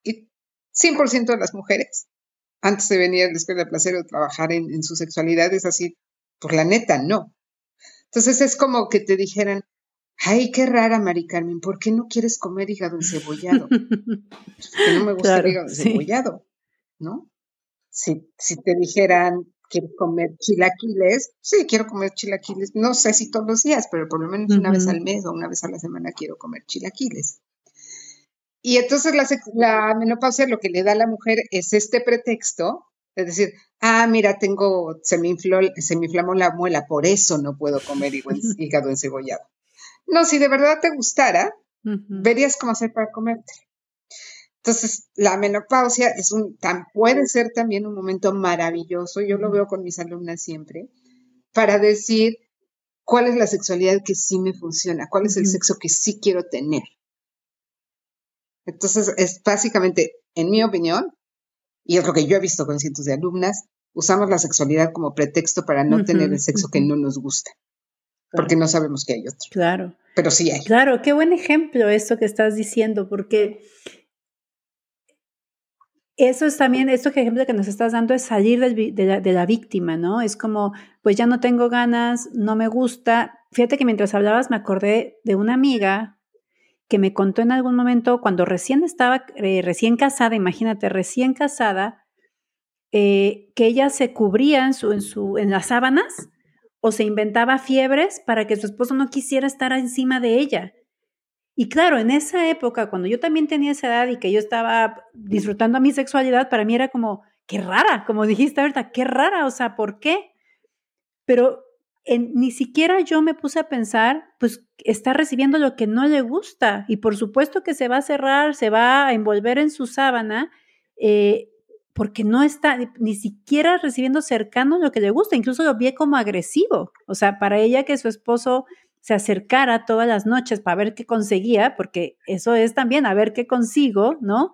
y 100% de las mujeres, antes de venir a la escuela de placer o trabajar en, su sexualidad, es así, por la neta, no. Entonces es como que te dijeran, ay, qué rara, Mari Carmen, ¿por qué no quieres comer hígado encebollado? Porque no me gusta el hígado encebollado, ¿no? Si, si te dijeran, quiero comer chilaquiles, sí, quiero comer chilaquiles, no sé si todos los días, pero por lo menos una vez al mes o una vez a la semana quiero comer chilaquiles. Y entonces la, la menopausia lo que le da a la mujer es este pretexto es decir, ah, mira, tengo, se me, inflamó la muela, por eso no puedo comer hígado encebollado. No, si de verdad te gustara, verías cómo hacer para comerte. Entonces, la menopausia es un, tan, puede ser también un momento maravilloso, yo lo veo con mis alumnas siempre, para decir cuál es la sexualidad que sí me funciona, cuál es el sexo que sí quiero tener. Entonces, es básicamente, en mi opinión, y es lo que yo he visto con cientos de alumnas, usamos la sexualidad como pretexto para no tener el sexo que no nos gusta, porque no sabemos que hay otro. Claro. Pero sí hay. Claro, qué buen ejemplo esto que estás diciendo, porque eso es también, esto que ejemplo que nos estás dando es salir de, la, víctima, ¿no? Es como, pues ya no tengo ganas, no me gusta. Fíjate que mientras hablabas me acordé de una amiga que me contó en algún momento cuando recién estaba, eh, recién casada, imagínate, recién casada, eh, que ella se cubría en, su, en, su, en las sábanas o se inventaba fiebres para que su esposo no quisiera estar encima de ella. Y claro, en esa época, cuando yo también tenía esa edad y que yo estaba disfrutando mi sexualidad, para mí era como, qué rara, como dijiste ahorita, qué rara, o sea, ¿por qué? Pero ni siquiera yo me puse a pensar, pues está recibiendo lo que no le gusta y por supuesto que se va a cerrar, se va a envolver en su sábana, eh, porque no está ni siquiera recibiendo cercano lo que le gusta, incluso lo vi como agresivo, o sea, para ella que su esposo se acercara todas las noches para ver qué conseguía, porque eso es también a ver qué consigo, ¿no?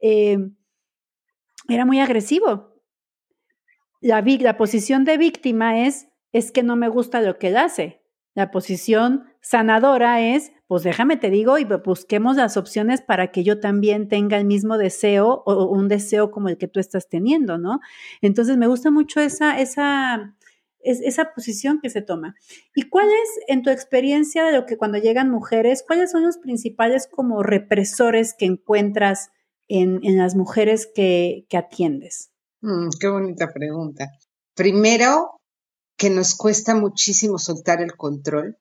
Eh, era muy agresivo. La, la posición de víctima es, es que no me gusta lo que él hace. La posición sanadora es, pues déjame te digo y busquemos las opciones para que yo también tenga el mismo deseo o un deseo como el que tú estás teniendo, ¿no? Entonces me gusta mucho esa, esa, es esa posición que se toma. ¿Y cuál es, en tu experiencia de lo que cuando llegan mujeres, cuáles son los principales como represores que encuentras en, las mujeres que, atiendes? Mm, qué bonita pregunta. Primero, que nos cuesta muchísimo soltar el control.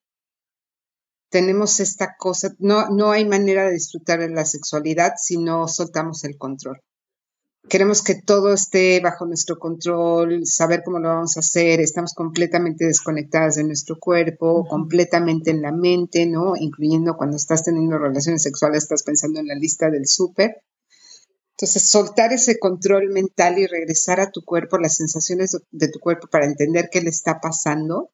Tenemos esta cosa, no, no hay manera de disfrutar de la sexualidad si no soltamos el control queremos que todo esté bajo nuestro control, saber cómo lo vamos a hacer, estamos completamente desconectadas de nuestro cuerpo, completamente en la mente, ¿no? Incluyendo cuando estás teniendo relaciones sexuales, estás pensando en la lista del súper. Entonces, soltar ese control mental y regresar a tu cuerpo, las sensaciones de tu cuerpo para entender qué le está pasando,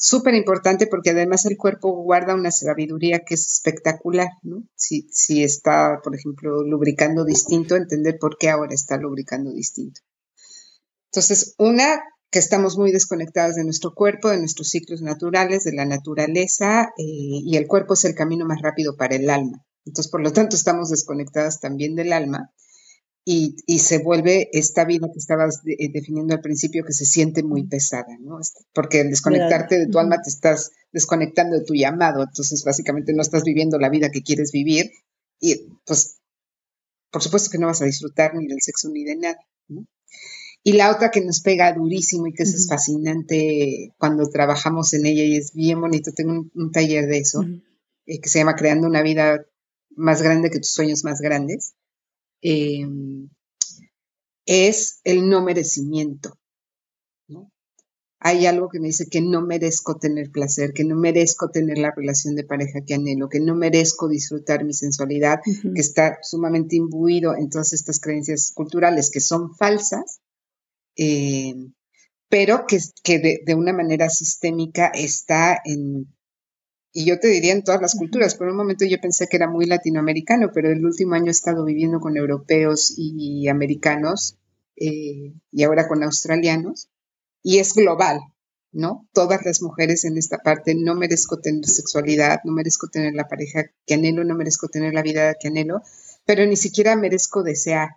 súper importante porque además el cuerpo guarda una sabiduría que es espectacular, ¿no? Si, si está, por ejemplo, lubricando distinto, entender por qué ahora está lubricando distinto. Entonces, una, que estamos muy desconectadas de nuestro cuerpo, de nuestros ciclos naturales, de la naturaleza, eh, y el cuerpo es el camino más rápido para el alma. Entonces, por lo tanto, estamos desconectadas también del alma y, se vuelve esta vida que estabas eh, definiendo al principio que se siente muy pesada, ¿no? Porque al desconectarte de tu alma te estás desconectando de tu llamado, entonces básicamente no estás viviendo la vida que quieres vivir y pues por supuesto que no vas a disfrutar ni del sexo ni de nada, ¿no? Y la otra que nos pega durísimo y que es fascinante cuando trabajamos en ella y es bien bonito, tengo un, taller de eso, eh, que se llama Creando una vida más grande que tus sueños más grandes Em, es el no merecimiento. Hay algo que me dice que no merezco tener placer, que no merezco tener la relación de pareja que anhelo, que no merezco disfrutar mi sensualidad, que está sumamente imbuido en todas estas creencias culturales que son falsas, em, pero que, que de, una manera sistémica está en y yo te diría en todas las culturas. Por un momento yo pensé que era muy latinoamericano, pero el último año he estado viviendo con europeos y americanos eh, y ahora con australianos y es global, ¿no? Todas las mujeres en esta parte no merezco tener sexualidad, no merezco tener la pareja que anhelo, no merezco tener la vida que anhelo, pero ni siquiera merezco desear.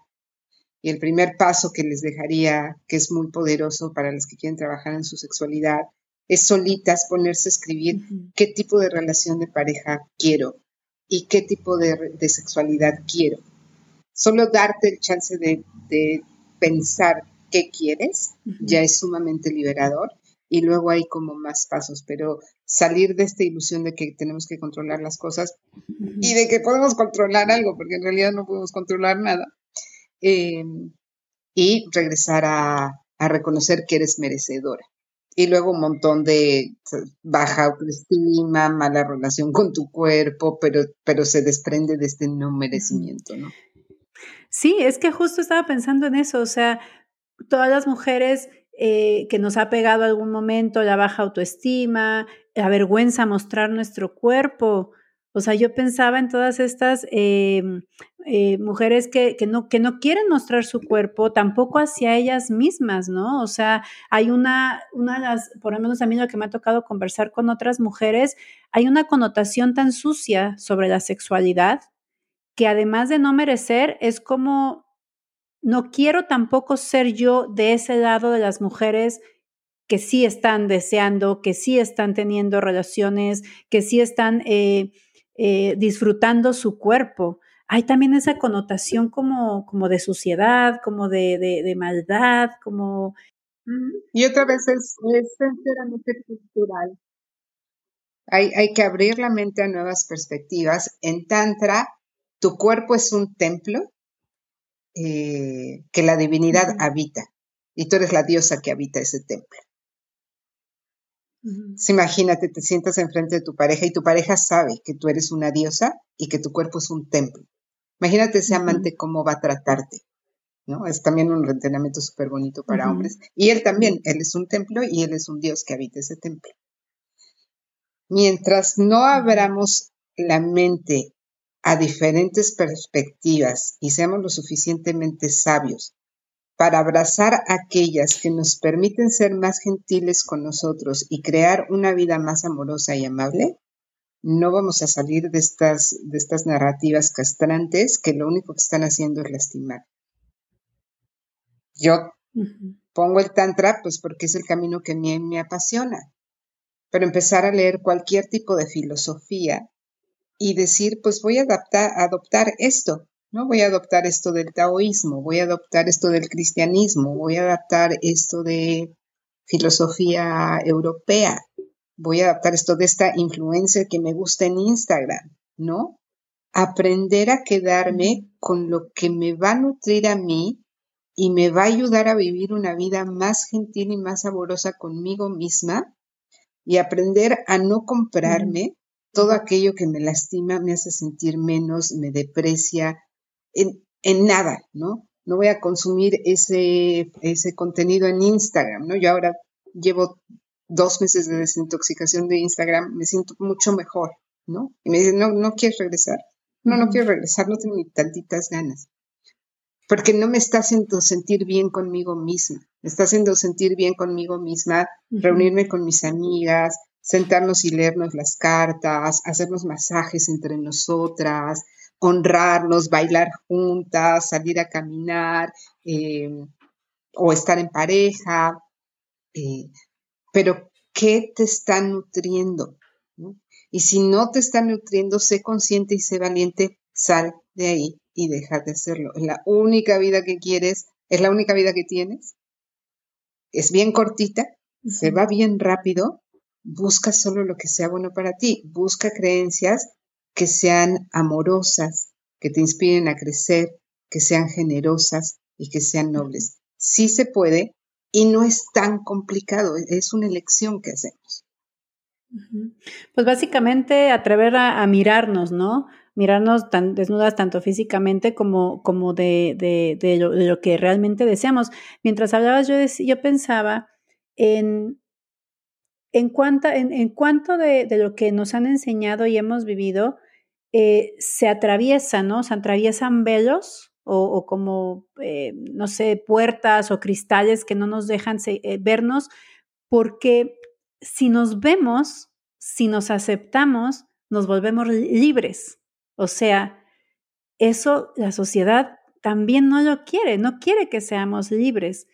Y el primer paso que les dejaría, que es muy poderoso para los que quieren trabajar en su sexualidad, es solitas ponerse a escribir qué tipo de relación de pareja quiero y qué tipo de, sexualidad quiero. Solo darte el chance de, pensar qué quieres ya es sumamente liberador y luego hay como más pasos, pero salir de esta ilusión de que tenemos que controlar las cosas y de que podemos controlar algo, porque en realidad no podemos controlar nada, eh, y regresar a reconocer que eres merecedora y luego un montón de baja autoestima, mala relación con tu cuerpo, pero, pero se desprende de este no merecimiento, ¿no? Sí, es que justo estaba pensando en eso, o sea, todas las mujeres eh, que nos ha pegado algún momento la baja autoestima, la vergüenza mostrar nuestro cuerpo, O sea, yo pensaba en todas estas em, eh, mujeres que, no, que no quieren mostrar su cuerpo, tampoco hacia ellas mismas, ¿no? O sea, hay una, una de las, por lo menos a mí lo que me ha tocado conversar con otras mujeres, hay una connotación tan sucia sobre la sexualidad que además de no merecer, es como, no quiero tampoco ser yo de ese lado de las mujeres que sí están deseando, que sí están teniendo relaciones, que sí están... Eh, eh, disfrutando su cuerpo. Hay también esa connotación como, como de suciedad, como de, de, maldad, como... Y otra vez es, es enteramente cultural. Hay, hay que abrir la mente a nuevas perspectivas. En Tantra, tu cuerpo es un templo eh, que la divinidad habita y tú eres la diosa que habita ese templo imagínate, te sientas enfrente de tu pareja y tu pareja sabe que tú eres una diosa y que tu cuerpo es un templo. Imagínate ese amante cómo va a tratarte. ¿no? Es también un entrenamiento súper bonito para hombres. Y él también, él es un templo y él es un dios que habita ese templo. Mientras no abramos la mente a diferentes perspectivas y seamos lo suficientemente sabios para abrazar aquellas que nos permiten ser más gentiles con nosotros y crear una vida más amorosa y amable, no vamos a salir de estas, de estas narrativas castrantes que lo único que están haciendo es lastimar. Yo pongo el tantra pues porque es el camino que a mí me apasiona, pero empezar a leer cualquier tipo de filosofía y decir pues voy a adaptar, adoptar esto ¿no? Voy a adoptar esto del taoísmo, voy a adoptar esto del cristianismo, voy a adaptar esto de filosofía europea, voy a adaptar esto de esta influencia que me gusta en Instagram, ¿no? Aprender a quedarme con lo que me va a nutrir a mí y me va a ayudar a vivir una vida más gentil y más saborosa conmigo misma y aprender a no comprarme todo aquello que me lastima, me hace sentir menos, me deprecia, en, nada, ¿no? No voy a consumir ese, ese contenido en Instagram, ¿no? Yo ahora llevo dos meses de desintoxicación de Instagram, me siento mucho mejor, ¿no? Y me dicen, no, no quieres regresar. No, no quiero regresar, no tengo ni tantitas ganas. Porque no me está haciendo sentir bien conmigo misma. Me está haciendo sentir bien conmigo misma, reunirme con mis amigas, sentarnos y leernos las cartas, hacernos masajes entre nosotras, honrarnos, bailar juntas, salir a caminar eh, o estar en pareja. Eh, pero, ¿qué te está nutriendo? Y si no te está nutriendo, sé consciente y sé valiente, sal de ahí y deja de hacerlo. Es la única vida que quieres, es la única vida que tienes. Es bien cortita, se va bien rápido. Busca solo lo que sea bueno para ti. Busca creencias que sean amorosas, que te inspiren a crecer, que sean generosas y que sean nobles. Sí se puede y no es tan complicado, es una elección que hacemos. Pues básicamente atrever a, mirarnos, ¿no? Mirarnos tan desnudas tanto físicamente como, como de, de, lo, que realmente deseamos. Mientras hablabas, yo, yo pensaba en, en, cuanto, en, cuanto de, lo que nos han enseñado y hemos vivido, eh, se atraviesan, ¿no? Se atraviesan velos o, como, eh, no sé, puertas o cristales que no nos dejan eh, vernos, porque si nos vemos, si nos aceptamos, nos volvemos libres. O sea, eso la sociedad también no lo quiere, no quiere que seamos libres.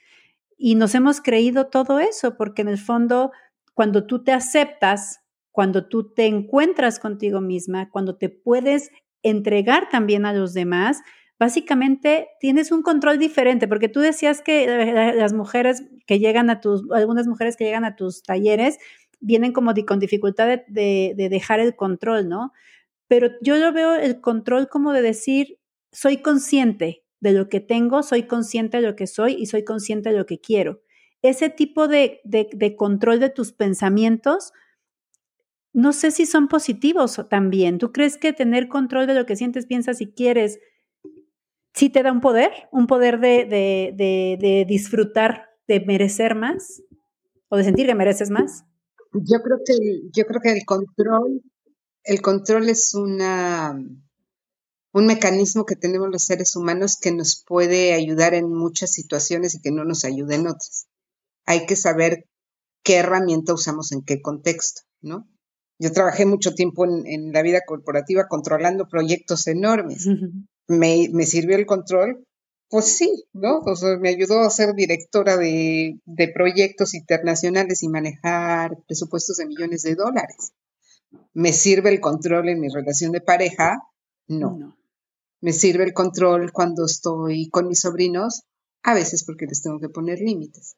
Y nos hemos creído todo eso, porque en el fondo, cuando tú te aceptas, cuando tú te encuentras contigo misma, cuando te puedes entregar también a los demás, básicamente tienes un control diferente, porque tú decías que las mujeres que llegan a tus, algunas mujeres que llegan a tus talleres vienen como con dificultad de, de dejar el control, ¿no? Pero yo lo veo el control como de decir, soy consciente de lo que tengo, soy consciente de lo que soy y soy consciente de lo que quiero. Ese tipo de, de control de tus pensamientos no sé si son positivos también. ¿Tú crees que tener control de lo que sientes, piensas y quieres, sí te da un poder? ¿Un poder de, de, disfrutar, de merecer más? ¿O de sentir que mereces más? Yo creo que el, yo creo que el control, el control es una, un mecanismo que tenemos los seres humanos que nos puede ayudar en muchas situaciones y que no nos ayuda en otras. Hay que saber qué herramienta usamos en qué contexto, ¿no? Yo trabajé mucho tiempo en, la vida corporativa controlando proyectos enormes. me, me, sirvió el control pues sí, ¿no? O sea, me ayudó a ser directora de, proyectos internacionales y manejar presupuestos de millones de dólares. ¿Me sirve el control en mi relación de pareja? No. ¿Me sirve el control cuando estoy con mis sobrinos? A veces porque les tengo que poner límites.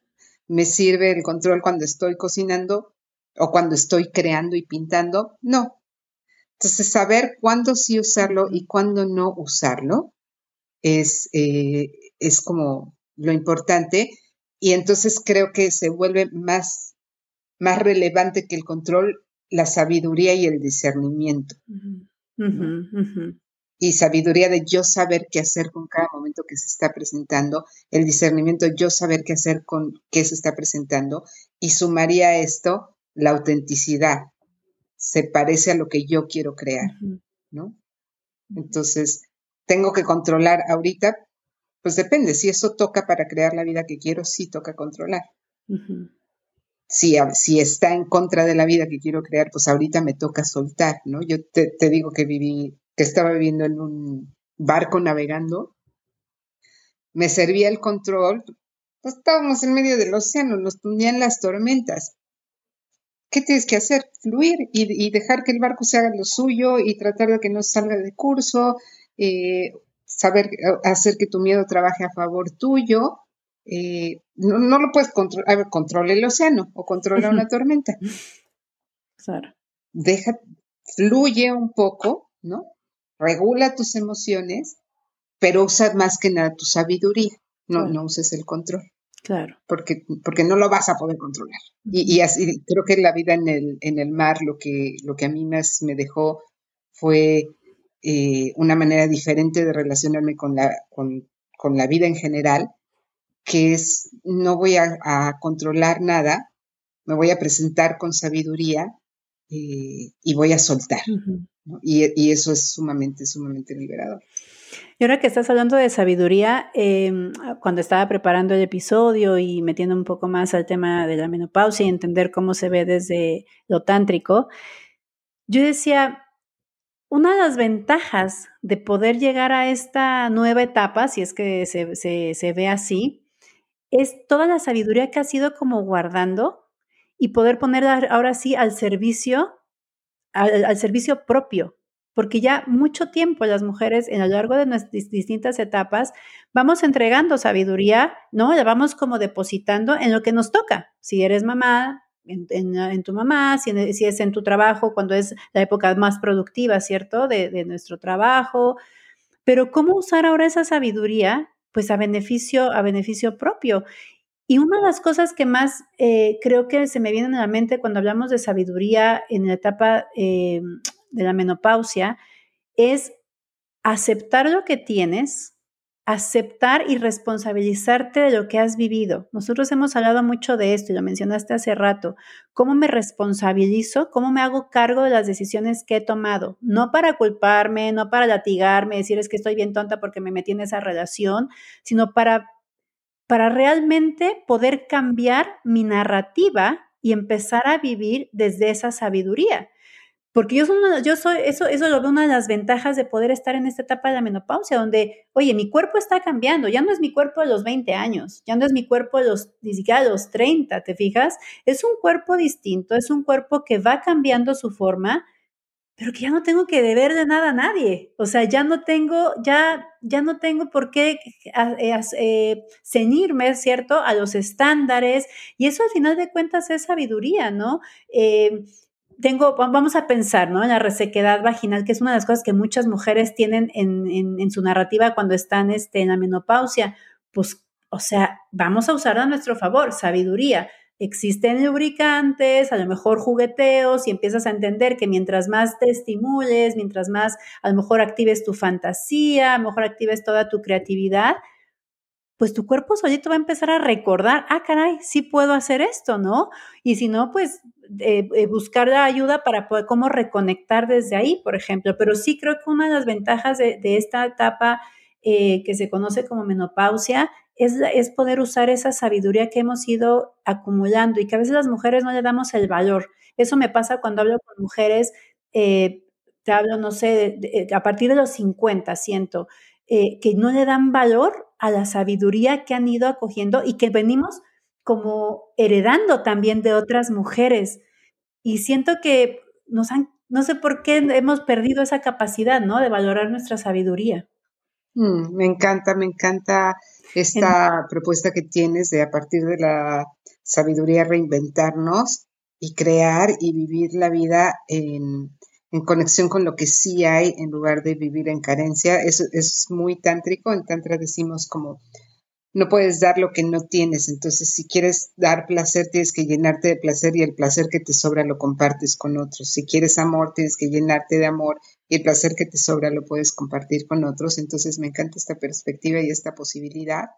¿Me sirve el control cuando estoy cocinando o cuando estoy creando y pintando? No. Entonces, saber cuándo sí usarlo y cuándo no usarlo es, eh, es como lo importante y entonces creo que se vuelve más, más relevante que el control la sabiduría y el discernimiento. Y sabiduría de yo saber qué hacer con cada momento que se está presentando, el discernimiento, yo saber qué hacer con qué se está presentando, y sumaría a esto la autenticidad. Se parece a lo que yo quiero crear, ¿no? Entonces, tengo que controlar ahorita, pues depende, si eso toca para crear la vida que quiero, sí toca controlar. si, si, está en contra de la vida que quiero crear, pues ahorita me toca soltar, ¿no? Yo te, digo que viví, que estaba viviendo en un barco navegando, me servía el control, pues estábamos en medio del océano, nos ponían las tormentas. ¿Qué tienes que hacer? Fluir y, y, dejar que el barco se haga lo suyo y tratar de que no salga de curso eh, saber hacer que tu miedo trabaje a favor tuyo. Eh, no, lo puedes controlar, controla el océano o controla una tormenta. Claro. Deja, fluye un poco, ¿no? Regula tus emociones, pero usa más que nada tu sabiduría, no, no uses el control. Claro. Porque, porque no lo vas a poder controlar. Y, y, así creo que la vida en el, en el mar lo que, lo que a mí más me dejó fue eh, una manera diferente de relacionarme con la, con, la vida en general, que es no voy a, controlar nada, me voy a presentar con sabiduría eh, y voy a soltar. Y, eso es sumamente, sumamente liberador. Y ahora que estás hablando de sabiduría, em, cuando estaba preparando el episodio y metiendo un poco más al tema de la menopausia y entender cómo se ve desde lo tántrico, yo decía, una de las ventajas de poder llegar a esta nueva etapa, si es que se, ve así, es toda la sabiduría que has ido como guardando y poder ponerla ahora sí al servicio, al, servicio propio, porque ya mucho tiempo las mujeres en a lo largo de nuestras distintas etapas vamos entregando sabiduría, ¿no? La vamos como depositando en lo que nos toca. Si eres mamá, en, tu mamá, si, es en tu trabajo, cuando es la época más productiva, ¿cierto? De, nuestro trabajo. Pero ¿cómo usar ahora esa sabiduría? Pues a beneficio, a beneficio propio. Y una de las cosas que más eh, creo que se me vienen a la mente cuando hablamos de sabiduría en la etapa eh, de la menopausia es aceptar lo que tienes, aceptar y responsabilizarte de lo que has vivido. Nosotros hemos hablado mucho de esto y lo mencionaste hace rato. ¿Cómo me responsabilizo? ¿Cómo me hago cargo de las decisiones que he tomado? No para culparme, no para latigarme, decir es que estoy bien tonta porque me metí en esa relación, sino para, para realmente poder cambiar mi narrativa y empezar a vivir desde esa sabiduría. Porque yo, soy, yo soy, eso, eso lo veo una de las ventajas de poder estar en esta etapa de la menopausia, donde, oye, mi cuerpo está cambiando, ya no es mi cuerpo de los 20 años, ya no es mi cuerpo de los, ni los 30, ¿te fijas? Es un cuerpo distinto, es un cuerpo que va cambiando su forma, pero que ya no tengo que deber de nada a nadie. O sea, ya no tengo, ya, ya no tengo por qué eh, eh, ceñirme, ¿cierto?, a los estándares. Y eso al final de cuentas es sabiduría, ¿no? Eh, tengo, vamos a pensar, ¿no? En la resequedad vaginal, que es una de las cosas que muchas mujeres tienen en, su narrativa cuando están este, en la menopausia. Pues, o sea, vamos a usar a nuestro favor, sabiduría. Existen lubricantes, a lo mejor jugueteos, y empiezas a entender que mientras más te estimules, mientras más a lo mejor actives tu fantasía, a lo mejor actives toda tu creatividad, pues tu cuerpo solito va a empezar a recordar, ah, caray, sí puedo hacer esto, ¿no? Y si no, pues eh, eh, buscar la ayuda para poder cómo reconectar desde ahí, por ejemplo. Pero sí creo que una de las ventajas de, esta etapa eh, que se conoce como menopausia es, es, poder usar esa sabiduría que hemos ido acumulando y que a veces las mujeres no le damos el valor. Eso me pasa cuando hablo con mujeres, te hablo, no sé, a partir de los 50, siento, que no le dan valor a la sabiduría que han ido acogiendo y que venimos como heredando también de otras mujeres. Y siento que nos han, no sé por qué hemos perdido esa capacidad, ¿no? De valorar nuestra sabiduría. Mm, me encanta, me encanta esta propuesta que tienes de a partir de la sabiduría reinventarnos y crear y vivir la vida en, en conexión con lo que sí hay en lugar de vivir en carencia. Eso es muy tántrico. En Tantra decimos como no puedes dar lo que no tienes. Entonces, si quieres dar placer, tienes que llenarte de placer y el placer que te sobra lo compartes con otros. Si quieres amor, tienes que llenarte de amor y el placer que te sobra lo puedes compartir con otros. Entonces, me encanta esta perspectiva y esta posibilidad.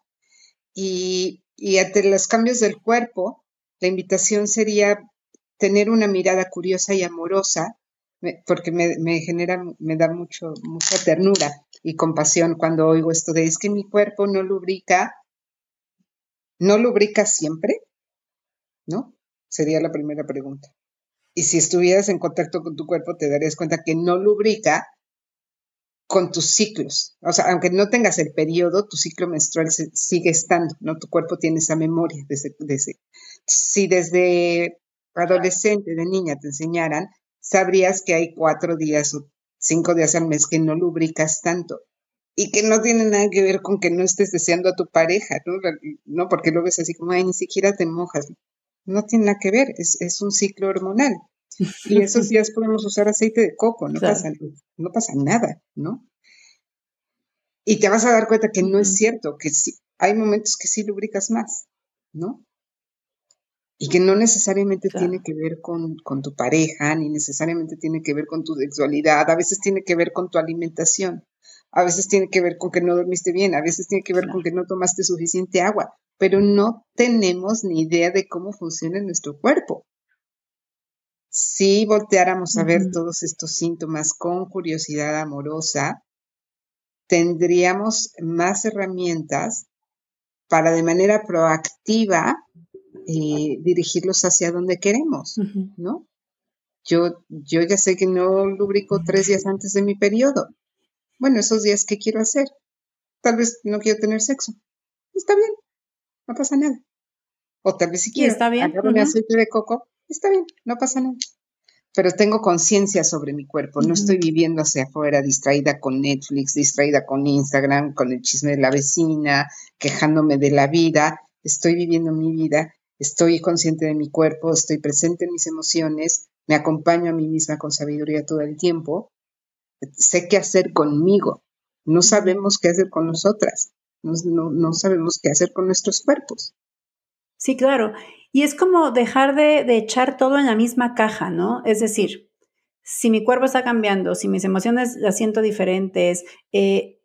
Y, ante los cambios del cuerpo, la invitación sería tener una mirada curiosa y amorosa, porque me, me genera, me da mucho, mucha ternura y compasión cuando oigo esto de es que mi cuerpo no lubrica ¿No lubrica siempre? ¿No? Sería la primera pregunta. Y si estuvieras en contacto con tu cuerpo, te darías cuenta que no lubrica con tus ciclos. O sea, aunque no tengas el periodo, tu ciclo menstrual sigue estando, ¿no? Tu cuerpo tiene esa memoria. Si desde adolescente, de niña, te enseñaran, sabrías que hay cuatro días o cinco días al mes que no lubricas tanto y que no tiene nada que ver con que no estés deseando a tu pareja, ¿no? No, porque lo ves así como, ay, ni siquiera te mojas. No tiene nada que ver, es, es un ciclo hormonal. Y esos días podemos usar aceite de coco, no, pasa, no pasa nada, ¿no? Y te vas a dar cuenta que no es cierto, que sí, hay momentos que sí lubricas más, ¿no? Y que no necesariamente tiene que ver con, con tu pareja, ni necesariamente tiene que ver con tu sexualidad, a veces tiene que ver con tu alimentación a veces tiene que ver con que no dormiste bien, a veces tiene que ver con que no tomaste suficiente agua, pero no tenemos ni idea de cómo funciona nuestro cuerpo. Si volteáramos a ver todos estos síntomas con curiosidad amorosa, tendríamos más herramientas para de manera proactiva eh, dirigirlos hacia donde queremos, ¿no? Yo, yo ya sé que no lubrico tres días antes de mi periodo, bueno, esos días, ¿qué quiero hacer? Tal vez no quiero tener sexo. Está bien, no pasa nada. O tal vez si quiero, está bien. un aceite de coco, está bien, no pasa nada. Pero tengo conciencia sobre mi cuerpo, no estoy viviendo hacia afuera distraída con Netflix, distraída con Instagram, con el chisme de la vecina, quejándome de la vida. Estoy viviendo mi vida, estoy consciente de mi cuerpo, estoy presente en mis emociones, me acompaño a mí misma con sabiduría todo el tiempo sé qué hacer conmigo, no sabemos qué hacer con nosotras, no, sabemos qué hacer con nuestros cuerpos. Sí, claro. Y es como dejar de, echar todo en la misma caja, ¿no? Es decir, si mi cuerpo está cambiando, si mis emociones las siento diferentes, eh,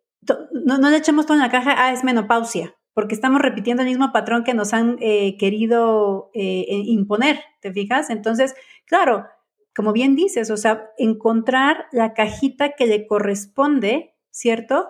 no, no le echemos todo en la caja, ah, es menopausia, porque estamos repitiendo el mismo patrón que nos han eh, querido eh, imponer, ¿te fijas? Entonces, claro, como bien dices, o sea, encontrar la cajita que le corresponde, ¿cierto?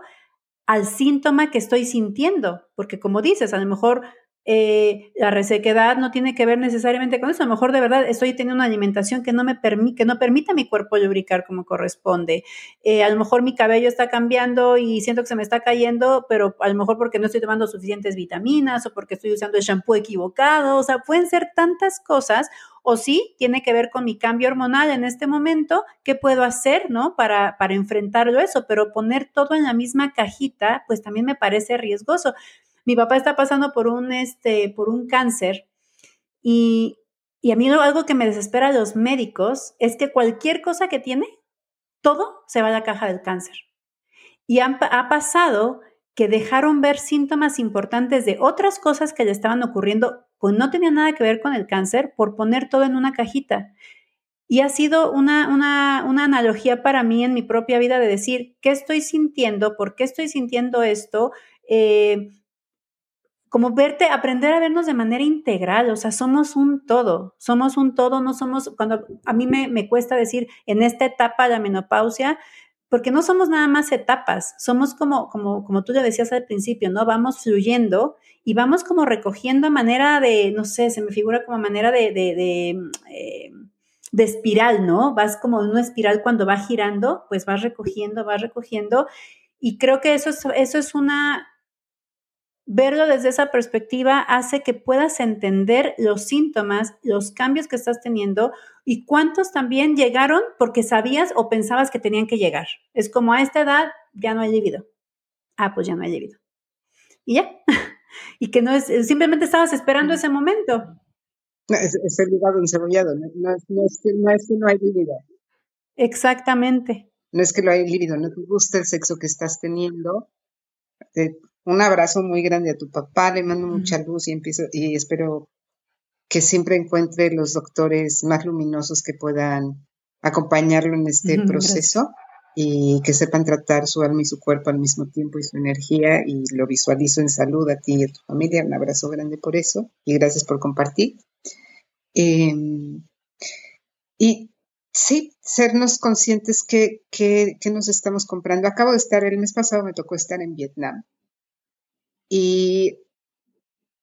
Al síntoma que estoy sintiendo, porque como dices, a lo mejor eh, la resequedad no tiene que ver necesariamente con eso. A lo mejor de verdad estoy teniendo una alimentación que no me permite, que no permite a mi cuerpo lubricar como corresponde. Eh, a lo mejor mi cabello está cambiando y siento que se me está cayendo, pero a lo mejor porque no estoy tomando suficientes vitaminas o porque estoy usando el shampoo equivocado. O sea, pueden ser tantas cosas. O sí, tiene que ver con mi cambio hormonal en este momento. ¿Qué puedo hacer, no? Para, para enfrentarlo eso. Pero poner todo en la misma cajita, pues también me parece riesgoso mi papá está pasando por un, este, por un cáncer y, y a mí algo que me desespera a los médicos es que cualquier cosa que tiene, todo se va a la caja del cáncer. Y ha, ha pasado que dejaron ver síntomas importantes de otras cosas que le estaban ocurriendo, pues no tenía nada que ver con el cáncer, por poner todo en una cajita. Y ha sido una, una, una, analogía para mí en mi propia vida de decir, ¿qué estoy sintiendo? ¿Por qué estoy sintiendo esto? Eh, como verte, aprender a vernos de manera integral, o sea, somos un todo, somos un todo, no somos, cuando a mí me, me cuesta decir en esta etapa la menopausia, porque no somos nada más etapas, somos como, como, como tú ya decías al principio, ¿no? Vamos fluyendo y vamos como recogiendo a manera de, no sé, se me figura como manera de, de, de, eh, de espiral, ¿no? Vas como en una espiral cuando va girando, pues vas recogiendo, vas recogiendo. Y creo que eso es, eso es una, verlo desde esa perspectiva hace que puedas entender los síntomas, los cambios que estás teniendo y cuántos también llegaron porque sabías o pensabas que tenían que llegar. Es como a esta edad ya no hay libido. Ah, pues ya no hay libido. Y ya. y que no es, simplemente estabas esperando ese momento. es, el hígado encebollado, no, no, es, no, es que, no es que no hay libido. Exactamente. No es que lo hay libido, no te gusta el sexo que estás teniendo, un abrazo muy grande a tu papá, le mando mucha luz y empiezo y espero que siempre encuentre los doctores más luminosos que puedan acompañarlo en este proceso y que sepan tratar su alma y su cuerpo al mismo tiempo y su energía y lo visualizo en salud a ti y a tu familia. Un abrazo grande por eso y gracias por compartir. Em, y sí, sernos conscientes que, que, que, nos estamos comprando. Acabo de estar, el mes pasado me tocó estar en Vietnam y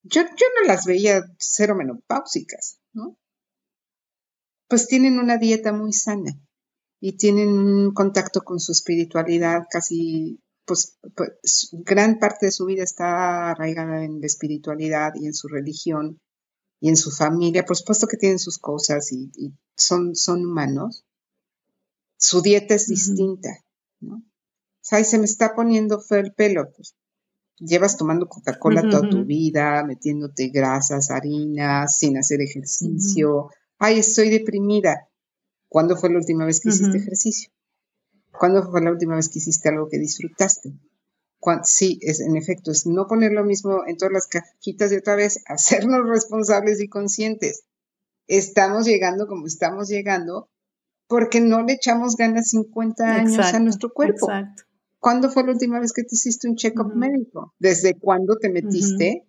yo, yo no las veía cero menopáusicas, ¿no? Pues tienen una dieta muy sana y tienen un contacto con su espiritualidad casi, pues, pues, gran parte de su vida está arraigada en la espiritualidad y en su religión y en su familia. Por supuesto que tienen sus cosas y, son, son humanos. Su dieta es distinta, ¿no? O se me está poniendo feo el pelo. Pues llevas tomando Coca-Cola toda tu vida, metiéndote grasas, harinas, sin hacer ejercicio. Ay, estoy deprimida. ¿Cuándo fue la última vez que hiciste ejercicio? ¿Cuándo fue la última vez que hiciste algo que disfrutaste? sí, es en efecto, es no poner lo mismo en todas las cajitas de otra vez, hacernos responsables y conscientes. Estamos llegando como estamos llegando porque no le echamos ganas 50 años a nuestro cuerpo. Exacto. ¿Cuándo fue la última vez que te hiciste un check-up médico? ¿Desde cuándo te metiste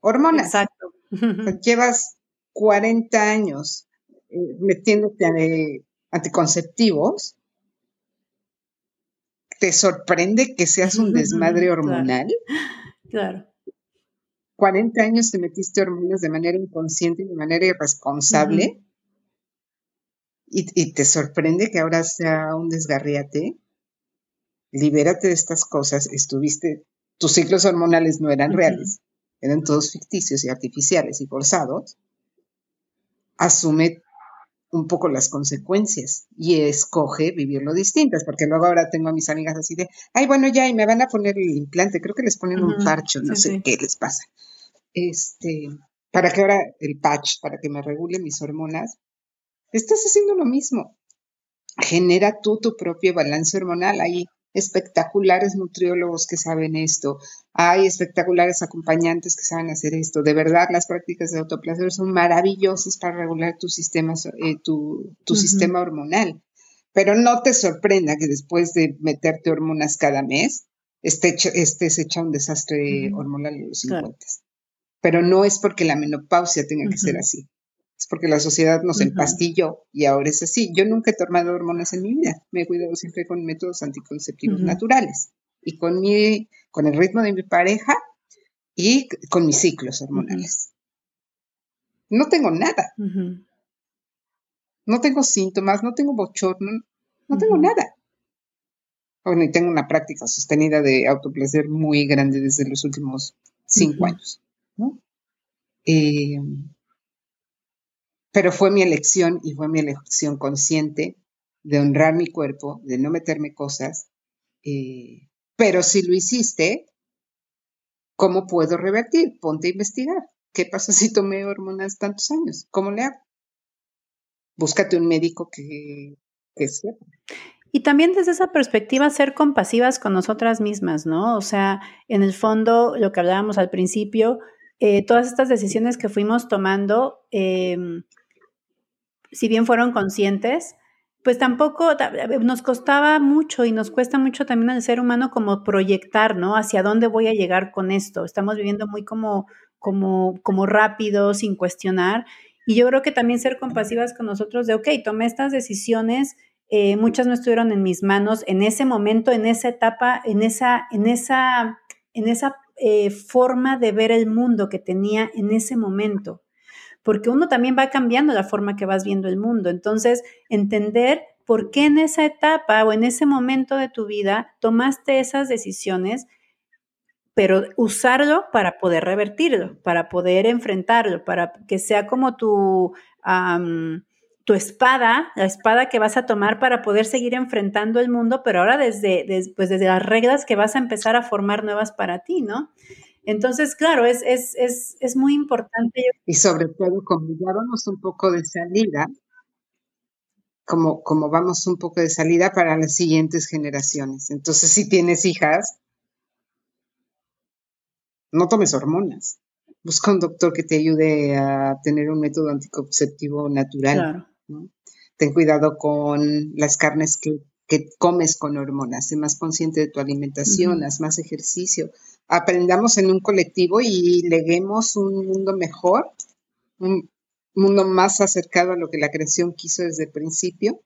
hormonas? Exacto. llevas 40 años eh, metiéndote anticonceptivos. ¿Te sorprende que seas un desmadre hormonal? Claro. 40 años te metiste hormonas de manera inconsciente y de manera irresponsable. y, y, te sorprende que ahora sea un desgarriate libérate de estas cosas, estuviste, tus ciclos hormonales no eran reales, eran todos ficticios y artificiales y forzados, asume un poco las consecuencias y escoge vivirlo distintas, porque luego ahora tengo a mis amigas así de, ay, bueno, ya, y me van a poner el implante, creo que les ponen un parcho, no sé qué les pasa. Este, para que ahora el patch, para que me regule mis hormonas, estás haciendo lo mismo. Genera tú tu propio balance hormonal. Ahí espectaculares nutriólogos que saben esto, hay espectaculares acompañantes que saben hacer esto. De verdad, las prácticas de autoplacer son maravillosas para regular tu sistema, eh, tu, sistema hormonal. Pero no te sorprenda que después de meterte hormonas cada mes, estés hecha un desastre hormonal en los 50. Pero no es porque la menopausia tenga que ser así porque la sociedad nos empastilló y ahora es así. Yo nunca he tomado hormonas en mi vida, me he cuidado siempre con métodos anticonceptivos naturales y con, mi, con el ritmo de mi pareja y con mis ciclos hormonales. No tengo nada. No tengo síntomas, no tengo bochorno, no tengo nada. Bueno, y tengo una práctica sostenida de autoplacer muy grande desde los últimos cinco años. ¿no? Eh, pero fue mi elección y fue mi elección consciente de honrar mi cuerpo, de no meterme cosas. Eh, pero si lo hiciste, ¿cómo puedo revertir? Ponte a investigar. ¿Qué pasa si tomé hormonas tantos años? ¿Cómo le hago? Búscate un médico que, que sepa. Y también desde esa perspectiva ser compasivas con nosotras mismas, ¿no? O sea, en el fondo, lo que hablábamos al principio, eh, todas estas decisiones que fuimos tomando, em, si bien fueron conscientes, pues tampoco nos costaba mucho y nos cuesta mucho también al ser humano como proyectar, ¿no? Hacia dónde voy a llegar con esto. Estamos viviendo muy como, como, como rápido, sin cuestionar. Y yo creo que también ser compasivas con nosotros de, ok, tomé estas decisiones, eh, muchas no estuvieron en mis manos en ese momento, en esa etapa, en esa, en esa, en esa eh, forma de ver el mundo que tenía en ese momento porque uno también va cambiando la forma que vas viendo el mundo. Entonces, entender por qué en esa etapa o en ese momento de tu vida tomaste esas decisiones, pero usarlo para poder revertirlo, para poder enfrentarlo, para que sea como tu, tu espada, la espada que vas a tomar para poder seguir enfrentando el mundo, pero ahora desde, pues desde las reglas que vas a empezar a formar nuevas para ti, ¿no? Entonces, claro, es, es, es, es muy importante. Y sobre todo, como ya vamos un poco de salida, como, como vamos un poco de salida para las siguientes generaciones. Entonces, si tienes hijas, no tomes hormonas. Busca un doctor que te ayude a tener un método anticonceptivo natural. Ten cuidado con las carnes que, que, comes con hormonas. Sé más consciente de tu alimentación, haz más ejercicio aprendamos en un colectivo y leguemos un mundo mejor, un mundo más acercado a lo que la creación quiso desde el principio,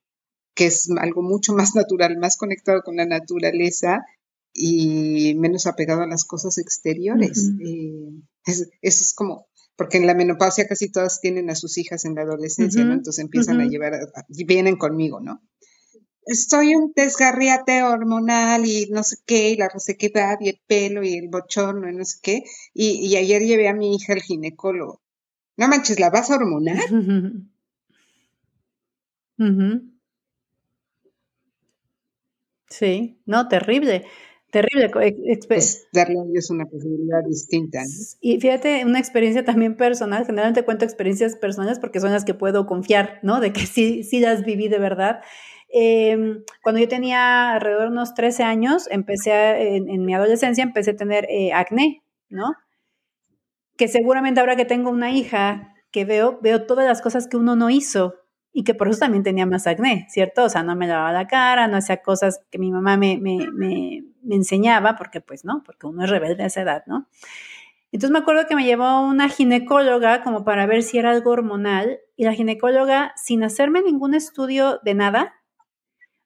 que es algo mucho más natural, más conectado con la naturaleza y menos apegado a las cosas exteriores. Eh, eso es como, porque en la menopausia casi todas tienen a sus hijas en la adolescencia, ¿no? Entonces empiezan a llevar, y vienen conmigo, ¿no? Estoy un desgarriate hormonal y no sé qué, y la resequedad y el pelo y el bochorno y no sé qué. Y, ayer llevé a mi hija al ginecólogo. No manches, ¿la vas a hormonar? Sí, no, terrible. Terrible. Pues darle a ellos una posibilidad distinta. Y fíjate, una experiencia también personal, generalmente cuento experiencias personales porque son las que puedo confiar, ¿no? De que sí, sí las viví de verdad. Em, cuando yo tenía alrededor de unos 13 años, empecé en, mi adolescencia, empecé a tener eh, acné, ¿no? Que seguramente ahora que tengo una hija que veo, veo todas las cosas que uno no hizo y que por eso también tenía más acné, ¿cierto? O sea, no me lavaba la cara, no hacía cosas que mi mamá me, me, me, me enseñaba, porque pues no, porque uno es rebelde a esa edad, ¿no? Entonces me acuerdo que me llevó una ginecóloga como para ver si era algo hormonal y la ginecóloga, sin hacerme ningún estudio de nada,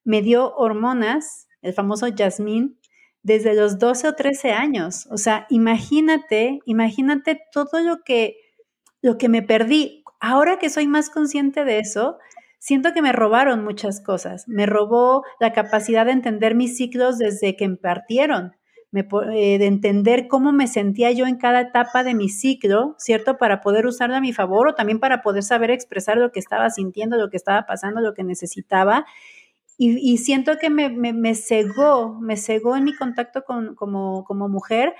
me dio hormonas, el famoso Jasmine, desde los 12 o 13 años. O sea, imagínate, imagínate todo lo que, lo que me perdí. Ahora que soy más consciente de eso, siento que me robaron muchas cosas. Me robó la capacidad de entender mis ciclos desde que me partieron, eh, de entender cómo me sentía yo en cada etapa de mi ciclo, ¿cierto? Para poder usarla a mi favor o también para poder saber expresar lo que estaba sintiendo, lo que estaba pasando, lo que necesitaba. Y, siento que me, me, cegó, me cegó en mi contacto con, como, como mujer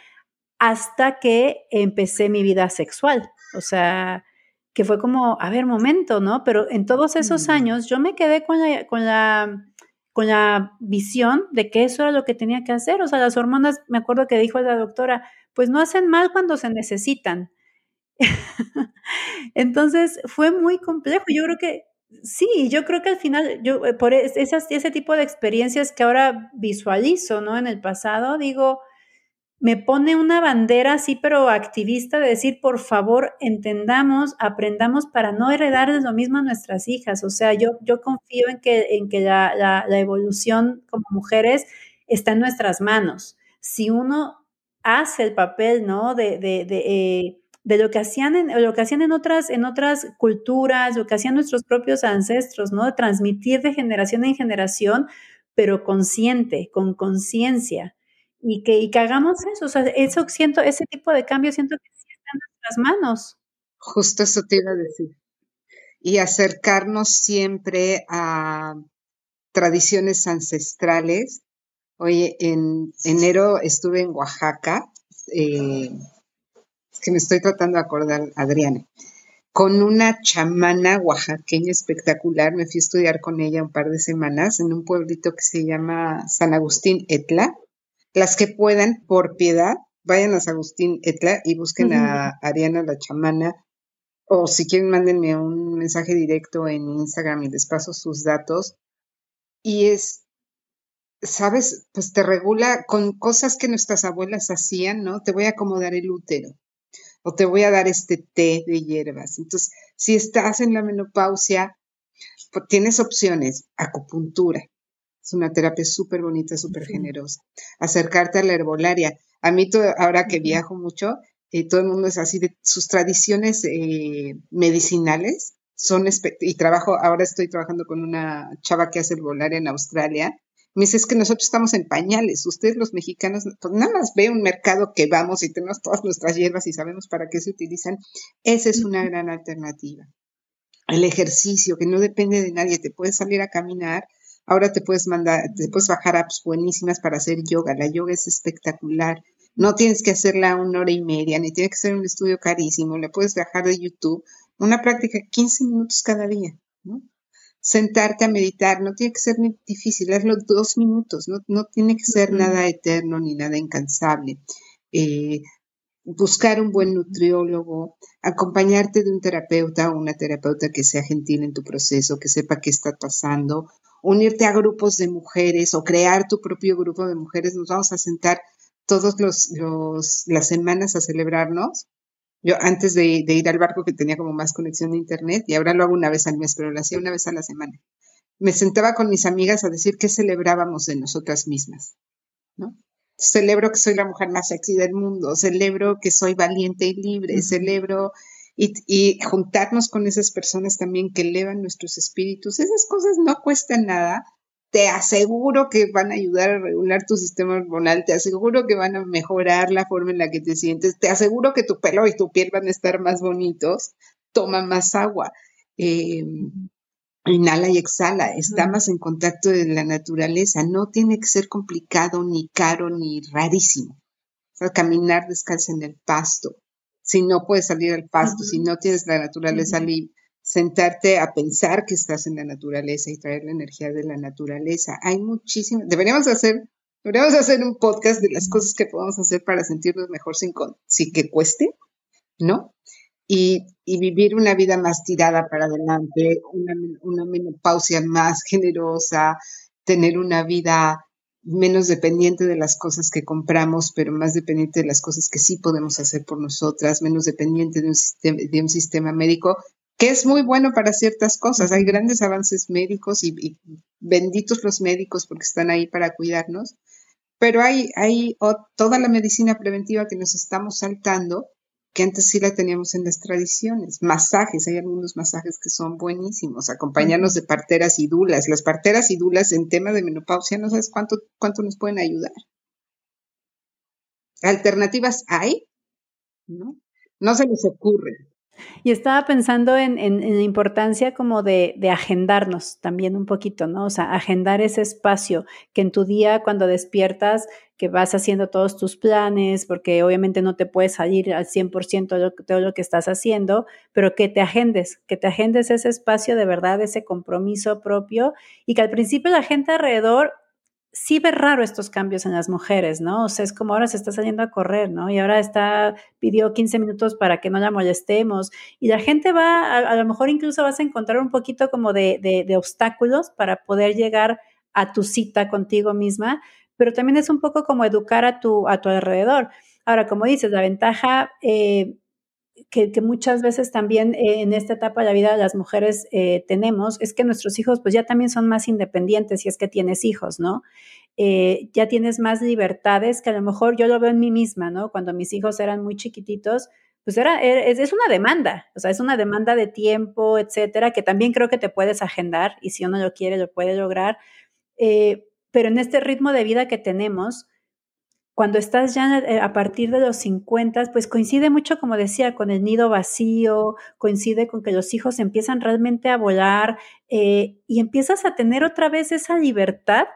hasta que empecé mi vida sexual. O sea, que fue como, a ver, momento, ¿no? Pero en todos esos mm. años yo me quedé con la, con la, con la visión de que eso era lo que tenía que hacer. O sea, las hormonas, me acuerdo que dijo la doctora, pues no hacen mal cuando se necesitan. Entonces fue muy complejo. Yo creo que Sí, yo creo que al final, yo eh, por esas, ese tipo de experiencias que ahora visualizo, ¿no? En el pasado, digo, me pone una bandera así, pero activista, de decir, por favor, entendamos, aprendamos para no heredarles lo mismo a nuestras hijas. O sea, yo, yo confío en que, en que la, la, evolución como mujeres está en nuestras manos. Si uno hace el papel, ¿no? De, de, de eh, de lo que hacían en, lo que hacían en otras, en otras culturas, lo que hacían nuestros propios ancestros, ¿no? De transmitir de generación en generación, pero consciente, con conciencia. Y que, y que hagamos eso. O sea, eso siento, ese tipo de cambio siento que sí está en nuestras manos. Justo eso te iba a decir. Y acercarnos siempre a tradiciones ancestrales. Oye, en enero estuve en Oaxaca. Eh, que me estoy tratando de acordar, Adriana, con una chamana oaxaqueña espectacular. Me fui a estudiar con ella un par de semanas en un pueblito que se llama San Agustín Etla. Las que puedan, por piedad, vayan a San Agustín Etla y busquen a Ariana la chamana. O si quieren, mándenme un mensaje directo en Instagram y les paso sus datos. y es, sabes, pues te regula con cosas que nuestras abuelas hacían, ¿no? Te voy a acomodar el útero o te voy a dar este té de hierbas. Entonces, si estás en la menopausia, pues tienes opciones, acupuntura. Es una terapia súper bonita, súper generosa. Acercarte a la herbolaria. A mí, ahora que viajo mucho, eh, todo el mundo es así de sus tradiciones eh, medicinales son y trabajo, ahora estoy trabajando con una chava que hace herbolaria en Australia. Me dice, es que nosotros estamos en pañales, ustedes los mexicanos, pues nada más ve un mercado que vamos y tenemos todas nuestras hierbas y sabemos para qué se utilizan. Esa es una gran alternativa. El ejercicio, que no depende de nadie, te puedes salir a caminar, ahora te puedes mandar, te puedes bajar apps buenísimas para hacer yoga, la yoga es espectacular. No tienes que hacerla una hora y media, ni tiene que ser un estudio carísimo, la puedes bajar de YouTube una práctica 15 minutos cada día, ¿no? Sentarte a meditar, no tiene que ser ni difícil, hazlo dos minutos, no, no tiene que ser nada eterno ni nada incansable. Eh, buscar un buen nutriólogo, acompañarte de un terapeuta o una terapeuta que sea gentil en tu proceso, que sepa qué está pasando, unirte a grupos de mujeres o crear tu propio grupo de mujeres. Nos vamos a sentar todas los, las semanas a celebrarnos yo antes de, ir al barco que tenía como más conexión de internet y ahora lo hago una vez al mes, pero lo hacía una vez a la semana. Me sentaba con mis amigas a decir qué celebrábamos de nosotras mismas, ¿no? Celebro que soy la mujer más sexy del mundo, celebro que soy valiente y libre, celebro y, y, juntarnos con esas personas también que elevan nuestros espíritus. Esas cosas no cuestan nada, te aseguro que van a ayudar a regular tu sistema hormonal, te aseguro que van a mejorar la forma en la que te sientes, te aseguro que tu pelo y tu piel van a estar más bonitos, toma más agua, em, inhala y exhala, está más en contacto de la naturaleza, no tiene que ser complicado, ni caro, ni rarísimo. caminar descalza en el pasto, si no puedes salir al pasto, si no tienes la naturaleza libre sentarte a pensar que estás en la naturaleza y traer la energía de la naturaleza. Hay muchísimo, deberíamos hacer, deberíamos hacer un podcast de las cosas que podemos hacer para sentirnos mejor sin, que cueste, ¿no? Y, vivir una vida más tirada para adelante, una, menopausia más generosa, tener una vida menos dependiente de las cosas que compramos, pero más dependiente de las cosas que sí podemos hacer por nosotras, menos dependiente de un sistema médico que es muy bueno para ciertas cosas. Hay grandes avances médicos y, benditos los médicos porque están ahí para cuidarnos, pero hay, hay toda la medicina preventiva que nos estamos saltando, que antes sí la teníamos en las tradiciones. Masajes, hay algunos masajes que son buenísimos, acompañarnos de parteras y dulas. Las parteras y dulas en tema de menopausia, no sabes cuánto, cuánto nos pueden ayudar. Alternativas hay, ¿no? No se les ocurre. Y estaba pensando en, la importancia como de, agendarnos también un poquito, ¿no? O sea, agendar ese espacio que en tu día cuando despiertas, que vas haciendo todos tus planes, porque obviamente no te puedes salir al 100% de todo lo que estás haciendo, pero que te agendes, que te agendes ese espacio de verdad, ese compromiso propio y que al principio la gente alrededor sí ve raro estos cambios en las mujeres, ¿no? O sea, es como ahora se está saliendo a correr, ¿no? Y ahora está, pidió 15 minutos para que no la molestemos. Y la gente va, a, lo mejor incluso vas a encontrar un poquito como de, de, obstáculos para poder llegar a tu cita contigo misma, pero también es un poco como educar a tu, a tu alrededor. Ahora, como dices, la ventaja eh, que, muchas veces también eh, en esta etapa de la vida las mujeres eh, tenemos es que nuestros hijos pues ya también son más independientes si es que tienes hijos, ¿no? Eh, ya tienes más libertades que a lo mejor yo lo veo en mí misma, ¿no? Cuando mis hijos eran muy chiquititos, pues era, es, es, una demanda, o sea, es una demanda de tiempo, etcétera, que también creo que te puedes agendar y si uno lo quiere, lo puede lograr. pero en este ritmo de vida que tenemos, cuando estás ya eh, a partir de los 50, pues coincide mucho, como decía, con el nido vacío, coincide con que los hijos empiezan realmente a volar eh, y empiezas a tener otra vez esa libertad,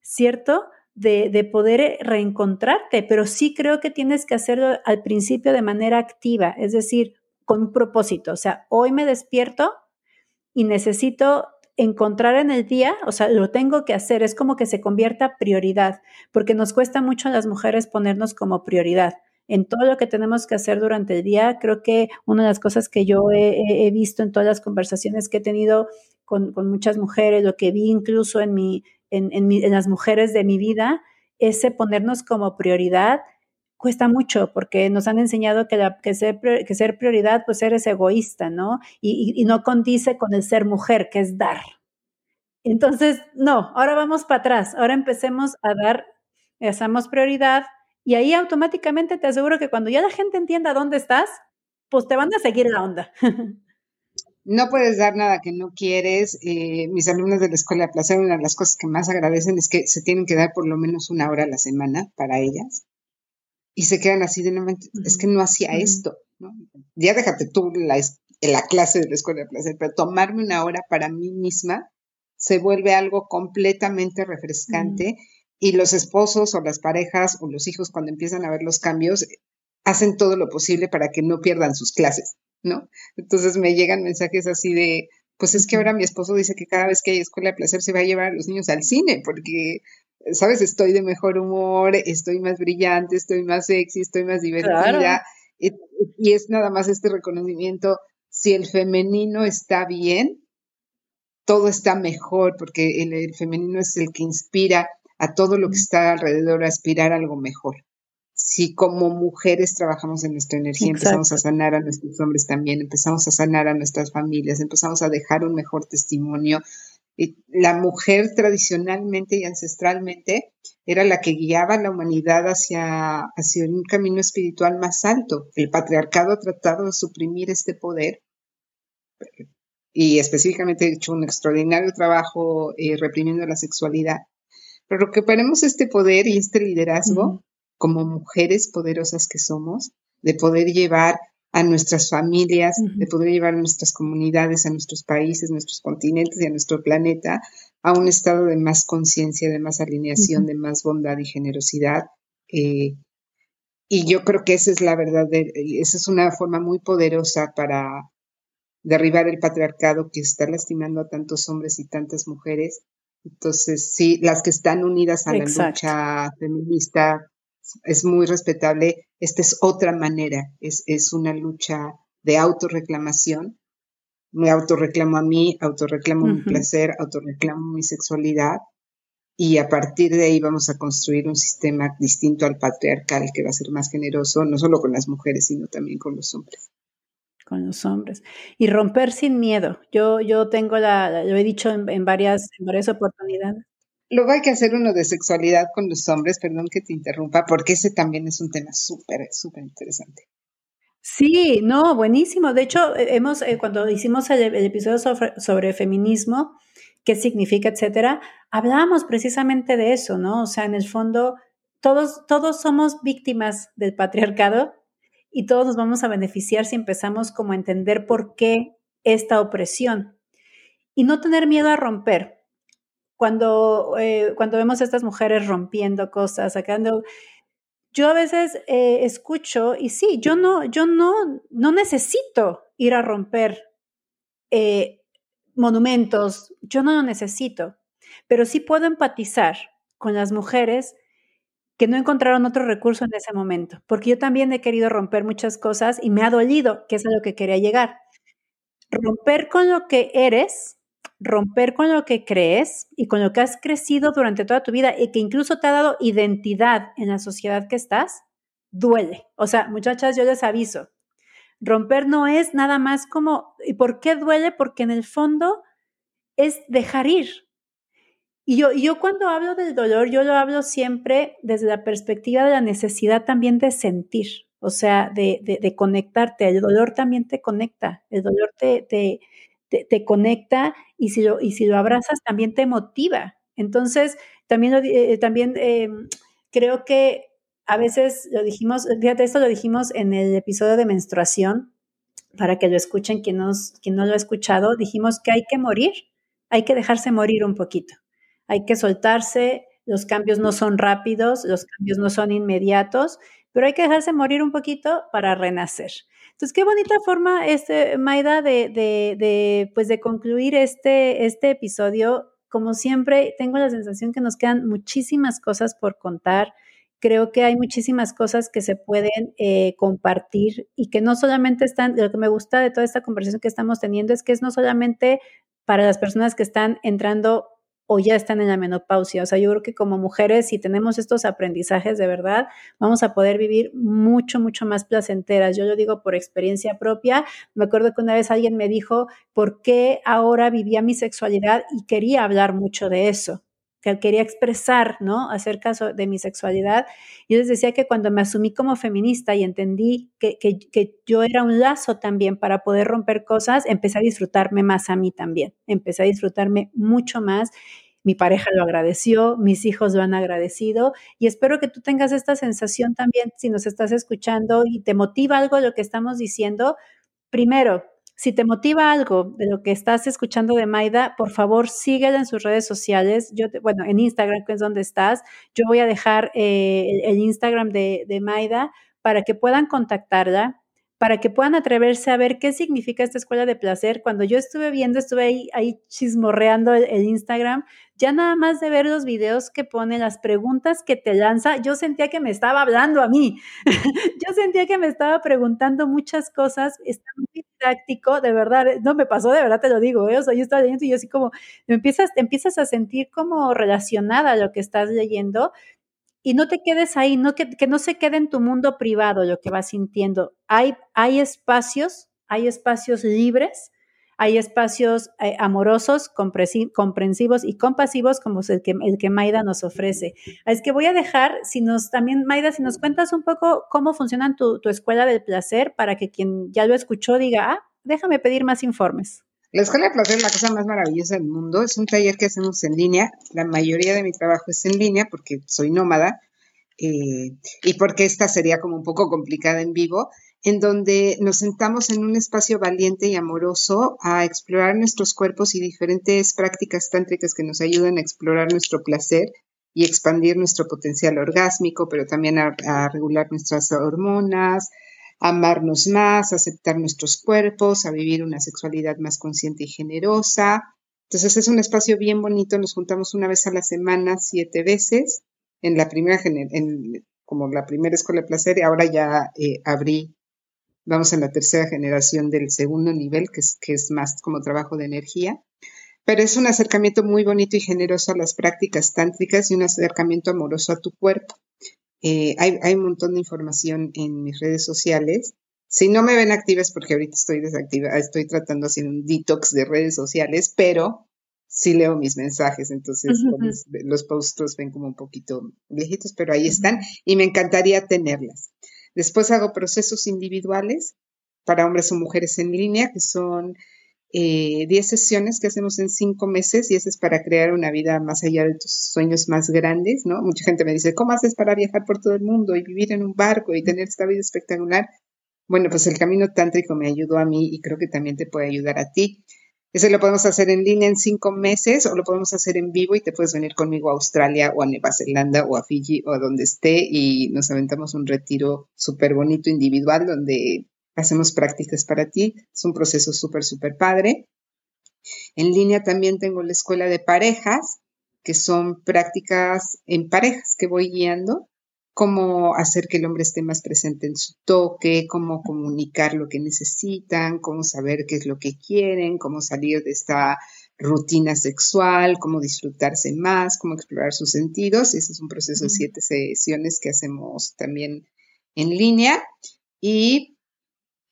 ¿cierto? De, de, poder eh, reencontrarte, pero sí creo que tienes que hacerlo al principio de manera activa, es decir, con un propósito. O sea, hoy me despierto y necesito encontrar en el día, o sea, lo tengo que hacer, es como que se convierta prioridad, porque nos cuesta mucho a las mujeres ponernos como prioridad. En todo lo que tenemos que hacer durante el día, creo que una de las cosas que yo he, visto en todas las conversaciones que he tenido con, muchas mujeres, lo que vi incluso en, mi, en, en, las mujeres de mi vida, ese ponernos como prioridad cuesta mucho porque nos han enseñado que, la, que, ser, que ser prioridad, pues eres egoísta, ¿no? Y, y, no condice con el ser mujer, que es dar. Entonces, no, ahora vamos para atrás, ahora empecemos a dar, hacemos prioridad y ahí automáticamente te aseguro que cuando ya la gente entienda dónde estás, pues te van a seguir la onda. No puedes dar nada que no quieres. Eh, mis alumnos de la Escuela de Placer, una de las cosas que más agradecen es que se tienen que dar por lo menos una hora a la semana para ellas. Y se quedan así de momento, es que no hacía esto. ¿no? Ya déjate tú la, la clase de la Escuela de Placer, pero tomarme una hora para mí misma se vuelve algo completamente refrescante. Y los esposos o las parejas o los hijos cuando empiezan a ver los cambios hacen todo lo posible para que no pierdan sus clases. ¿no? Entonces me llegan mensajes así de, pues es que ahora mi esposo dice que cada vez que hay escuela de placer se va a llevar a los niños al cine, porque, sabes, estoy de mejor humor, estoy más brillante, estoy más sexy, estoy más divertida. Y, es nada más este reconocimiento, si el femenino está bien, todo está mejor, porque el, el femenino es el que inspira a todo lo que está alrededor a aspirar a algo mejor si como mujeres trabajamos en nuestra energía, empezamos a sanar a nuestros hombres también, empezamos a sanar a nuestras familias, empezamos a dejar un mejor testimonio. La mujer tradicionalmente y ancestralmente era la que guiaba a la humanidad hacia, hacia un camino espiritual más alto. El patriarcado ha tratado de suprimir este poder y específicamente ha hecho un extraordinario trabajo eh, reprimiendo la sexualidad. Pero recuperemos este poder y este liderazgo como mujeres poderosas que somos, de poder llevar a nuestras familias, de poder llevar a nuestras comunidades, a nuestros países, nuestros continentes y a nuestro planeta a un estado de más conciencia, de más alineación, de más bondad y generosidad. Eh, y yo creo que esa es la verdad, esa es una forma muy poderosa para derribar el patriarcado que está lastimando a tantos hombres y tantas mujeres. Entonces, sí, las que están unidas a la lucha feminista es muy respetable. Esta es otra manera, es, es una lucha de autorreclamación. Me autorreclamo a mí, autorreclamo mi placer, autorreclamo mi sexualidad y a partir de ahí vamos a construir un sistema distinto al patriarcal que va a ser más generoso, no solo con las mujeres, sino también con los hombres. Con los hombres. Y romper sin miedo. Yo, yo tengo la, lo he dicho en, varias, en varias oportunidades. Luego hay que hacer uno de sexualidad con los hombres, perdón que te interrumpa, porque ese también es un tema súper, súper interesante. Sí, no, buenísimo. De hecho, eh, hemos, eh, cuando hicimos el, episodio sobre, feminismo, qué significa, etcétera, hablábamos precisamente de eso, ¿no? O sea, en el fondo, todos, todos somos víctimas del patriarcado y todos nos vamos a beneficiar si empezamos como a entender por qué esta opresión y no tener miedo a romper cuando, eh, cuando vemos a estas mujeres rompiendo cosas, sacando... Yo a veces eh, escucho y sí, yo no, yo no, no necesito ir a romper eh, monumentos, yo no lo necesito, pero sí puedo empatizar con las mujeres que no encontraron otro recurso en ese momento, porque yo también he querido romper muchas cosas y me ha dolido, que es a lo que quería llegar. Romper con lo que eres romper con lo que crees y con lo que has crecido durante toda tu vida y que incluso te ha dado identidad en la sociedad que estás, duele. O sea, muchachas, yo les aviso, romper no es nada más como, ¿y por qué duele? Porque en el fondo es dejar ir. Y yo, yo cuando hablo del dolor, yo lo hablo siempre desde la perspectiva de la necesidad también de sentir, o sea, de, de, conectarte. El dolor también te conecta, el dolor te, te, te, conecta y si, lo, y si lo abrazas también te motiva. Entonces, también, eh, también em, creo que a veces lo dijimos, fíjate, esto lo dijimos en el episodio de menstruación, para que lo escuchen quien, nos, quien no lo ha escuchado, dijimos que hay que morir, hay que dejarse morir un poquito, hay que soltarse, los cambios no son rápidos, los cambios no son inmediatos, pero hay que dejarse morir un poquito para renacer. Entonces, qué bonita forma, este, Maida, de, de, pues de concluir este, este episodio. Como siempre, tengo la sensación que nos quedan muchísimas cosas por contar. Creo que hay muchísimas cosas que se pueden eh, compartir y que no solamente están, lo que me gusta de toda esta conversación que estamos teniendo es que es no solamente para las personas que están entrando o ya están en la menopausia. O sea, yo creo que como mujeres, si tenemos estos aprendizajes de verdad, vamos a poder vivir mucho, mucho más placenteras. Yo lo digo por experiencia propia. Me acuerdo que una vez alguien me dijo, ¿por qué ahora vivía mi sexualidad? Y quería hablar mucho de eso que quería expresar, ¿no? Acerca de mi sexualidad. Yo les decía que cuando me asumí como feminista y entendí que, que, yo era un lazo también para poder romper cosas, empecé a disfrutarme más a mí también. Empecé a disfrutarme mucho más. Mi pareja lo agradeció, mis hijos lo han agradecido y espero que tú tengas esta sensación también si nos estás escuchando y te motiva algo lo que estamos diciendo. Primero, si te motiva algo de lo que estás escuchando de Maida, por favor síguela en sus redes sociales. Yo, bueno, en Instagram, que es donde estás. Yo voy a dejar eh, el, Instagram de, Maida para que puedan contactarla para que puedan atreverse a ver qué significa esta escuela de placer. Cuando yo estuve viendo, estuve ahí, ahí chismorreando el, Instagram, ya nada más de ver los videos que pone, las preguntas que te lanza, yo sentía que me estaba hablando a mí. yo sentía que me estaba preguntando muchas cosas. Está muy didáctico, de verdad. No me pasó, de verdad te lo digo. ¿eh? Yo estaba leyendo y yo así como, empiezas, empiezas a sentir como relacionada a lo que estás leyendo y no te quedes ahí, no que, no se quede en tu mundo privado lo que vas sintiendo. Hay, hay espacios, hay espacios libres, hay espacios eh, amorosos, comprensivos y compasivos como el que, el que Maida nos ofrece. Es que voy a dejar, si nos también, Maida, si nos cuentas un poco cómo funciona tu, tu escuela del placer para que quien ya lo escuchó diga, ah, déjame pedir más informes. La Escuela de Placer es la cosa más maravillosa del mundo. Es un taller que hacemos en línea. La mayoría de mi trabajo es en línea porque soy nómada eh, y porque esta sería como un poco complicada en vivo, en donde nos sentamos en un espacio valiente y amoroso a explorar nuestros cuerpos y diferentes prácticas tántricas que nos ayudan a explorar nuestro placer y expandir nuestro potencial orgásmico, pero también a, regular nuestras hormonas, amarnos más, aceptar nuestros cuerpos, a vivir una sexualidad más consciente y generosa. Entonces es un espacio bien bonito, nos juntamos una vez a la semana, siete veces, en la primera, como la primera escuela de placer, y ahora ya eh, abrí, vamos en la tercera generación del segundo nivel, que es, que es más como trabajo de energía. Pero es un acercamiento muy bonito y generoso a las prácticas tántricas y un acercamiento amoroso a tu cuerpo. Eh, hay, hay, un montón de información en mis redes sociales. Si no me ven activas, porque ahorita estoy desactiva, estoy tratando de hacer un detox de redes sociales, pero sí leo mis mensajes, entonces los posts los ven como un poquito viejitos, pero ahí están y me encantaría tenerlas. Después hago procesos individuales para hombres o mujeres en línea, que son 10 eh, sesiones que hacemos en 5 meses y eso es para crear una vida más allá de tus sueños más grandes, ¿no? Mucha gente me dice, ¿cómo haces para viajar por todo el mundo y vivir en un barco y tener esta vida espectacular? Bueno, pues el camino tántrico me ayudó a mí y creo que también te puede ayudar a ti. Ese lo podemos hacer en línea en cinco meses o lo podemos hacer en vivo y te puedes venir conmigo a Australia o a Nueva Zelanda o a Fiji o a donde esté y nos aventamos un retiro súper bonito individual donde hacemos prácticas para ti. Es un proceso súper, súper padre. En línea también tengo la escuela de parejas, que son prácticas en parejas que voy guiando, cómo hacer que el hombre esté más presente en su toque, cómo comunicar lo que necesitan, cómo saber qué es lo que quieren, cómo salir de esta rutina sexual, cómo disfrutarse más, cómo explorar sus sentidos. Ese es un proceso de siete sesiones que hacemos también en línea. Y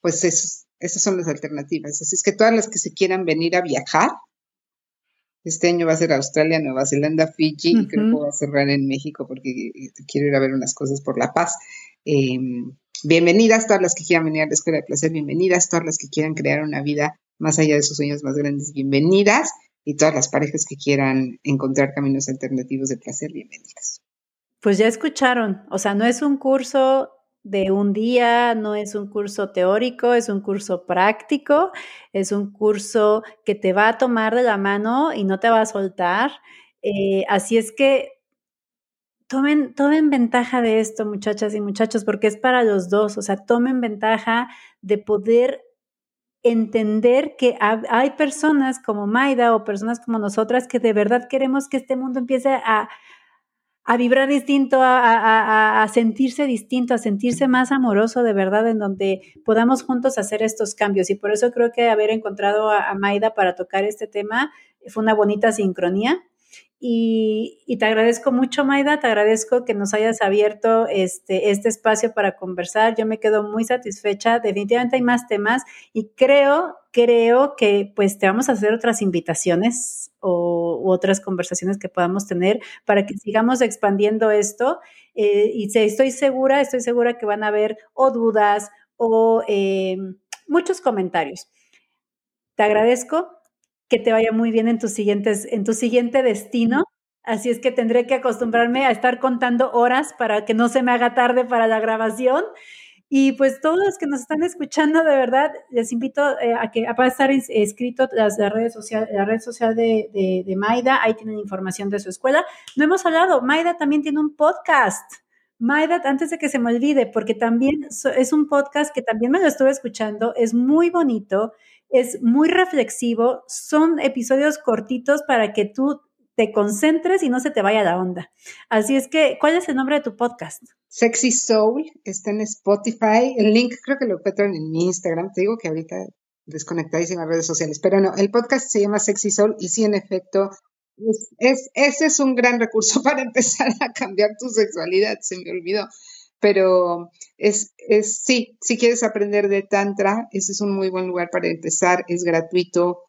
pues esas son las alternativas. Así es que todas las que se quieran venir a viajar, este año va a ser Australia, Nueva Zelanda, Fiji, y creo que voy a cerrar en México porque quiero ir a ver unas cosas por La Paz. Em, bienvenidas todas las que quieran venir a la Escuela de Placer, bienvenidas todas las que quieran crear una vida más allá de sus sueños más grandes, bienvenidas, y todas las parejas que quieran encontrar caminos alternativos de placer, bienvenidas. Pues ya escucharon, o sea, no es un curso de un día, no es un curso teórico, es un curso práctico, es un curso que te va a tomar de la mano y no te va a soltar. Eh, así es que tomen, tomen ventaja de esto, muchachas y muchachos, porque es para los dos, o sea, tomen ventaja de poder entender que hay personas como Maida o personas como nosotras que de verdad queremos que este mundo empiece a, a vibrar distinto, a, sentirse distinto, a sentirse más amoroso de verdad, en donde podamos juntos hacer estos cambios. Y por eso creo que haber encontrado a, a Maida para tocar este tema fue una bonita sincronía. Y, te agradezco mucho, Maida, te agradezco que nos hayas abierto este, este espacio para conversar. Yo me quedo muy satisfecha. Definitivamente hay más temas y creo, creo que pues te vamos a hacer otras invitaciones o otras conversaciones que podamos tener para que sigamos expandiendo esto. Eh, y estoy segura, estoy segura que van a haber o dudas o eh, muchos comentarios. Te agradezco que te vaya muy bien en tus siguientes, en tu siguiente destino. Así es que tendré que acostumbrarme a estar contando horas para que no se me haga tarde para la grabación. Y pues todos los que nos están escuchando, de verdad, les invito eh, a que a estar escrito las, redes sociales, la red social de, de, de, Maida, ahí tienen información de su escuela. No hemos hablado, Maida también tiene un podcast. Maida, antes de que se me olvide, porque también es un podcast que también me lo estuve escuchando, es muy bonito, es muy reflexivo, son episodios cortitos para que tú te concentres y no se te vaya la onda. Así es que, ¿cuál es el nombre de tu podcast? Sexy Soul, está en Spotify. El link creo que lo encuentran en mi Instagram. Te digo que ahorita desconectadísima redes sociales, pero no, el podcast se llama Sexy Soul y sí, en efecto, es, ese es un gran recurso para empezar a cambiar tu sexualidad, se me olvidó. Pero es, es, sí, si quieres aprender de Tantra, ese es un muy buen lugar para empezar, es gratuito,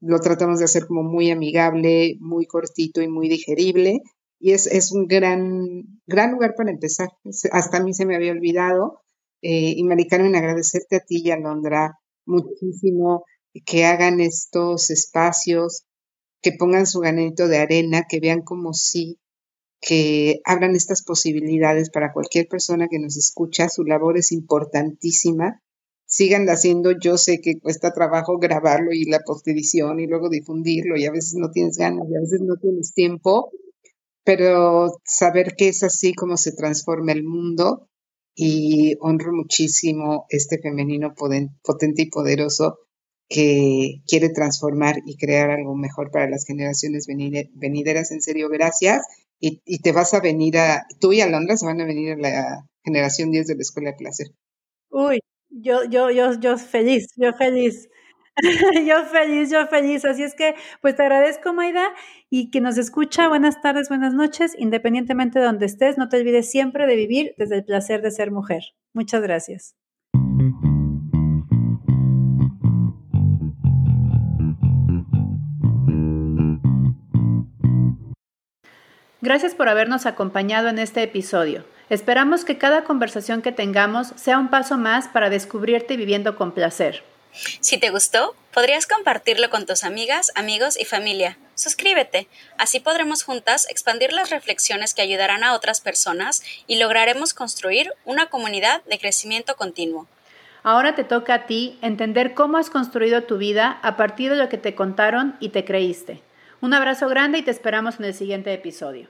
lo tratamos de hacer como muy amigable, muy cortito y muy digerible. Y es, es un gran, gran lugar para empezar. Hasta a mí se me había olvidado. Eh, y Maricarmen, agradecerte a ti y a Londra muchísimo que hagan estos espacios, que pongan su granito de arena, que vean como sí que abran estas posibilidades para cualquier persona que nos escucha. Su labor es importantísima. Sigan haciendo, yo sé que cuesta trabajo grabarlo y la postedición y luego difundirlo y a veces no tienes ganas y a veces no tienes tiempo, pero saber que es así como se transforma el mundo y honro muchísimo este femenino potente y poderoso que quiere transformar y crear algo mejor para las generaciones venideras. En serio, gracias y, te vas a venir a, tú y Alondra se van a venir a la generación 10 de la Escuela de Placer. Uy, yo, yo, yo, yo feliz, yo feliz. yo feliz, yo feliz. Así es que, pues te agradezco, Maida, y que nos escucha. Buenas tardes, buenas noches. Independientemente de donde estés, no te olvides siempre de vivir desde el placer de ser mujer. Muchas gracias. Gracias por habernos acompañado en este episodio. Esperamos que cada conversación que tengamos sea un paso más para descubrirte viviendo con placer. Si te gustó, podrías compartirlo con tus amigas, amigos y familia. Suscríbete, así podremos juntas expandir las reflexiones que ayudarán a otras personas y lograremos construir una comunidad de crecimiento continuo. Ahora te toca a ti entender cómo has construido tu vida a partir de lo que te contaron y te creíste. Un abrazo grande y te esperamos en el siguiente episodio.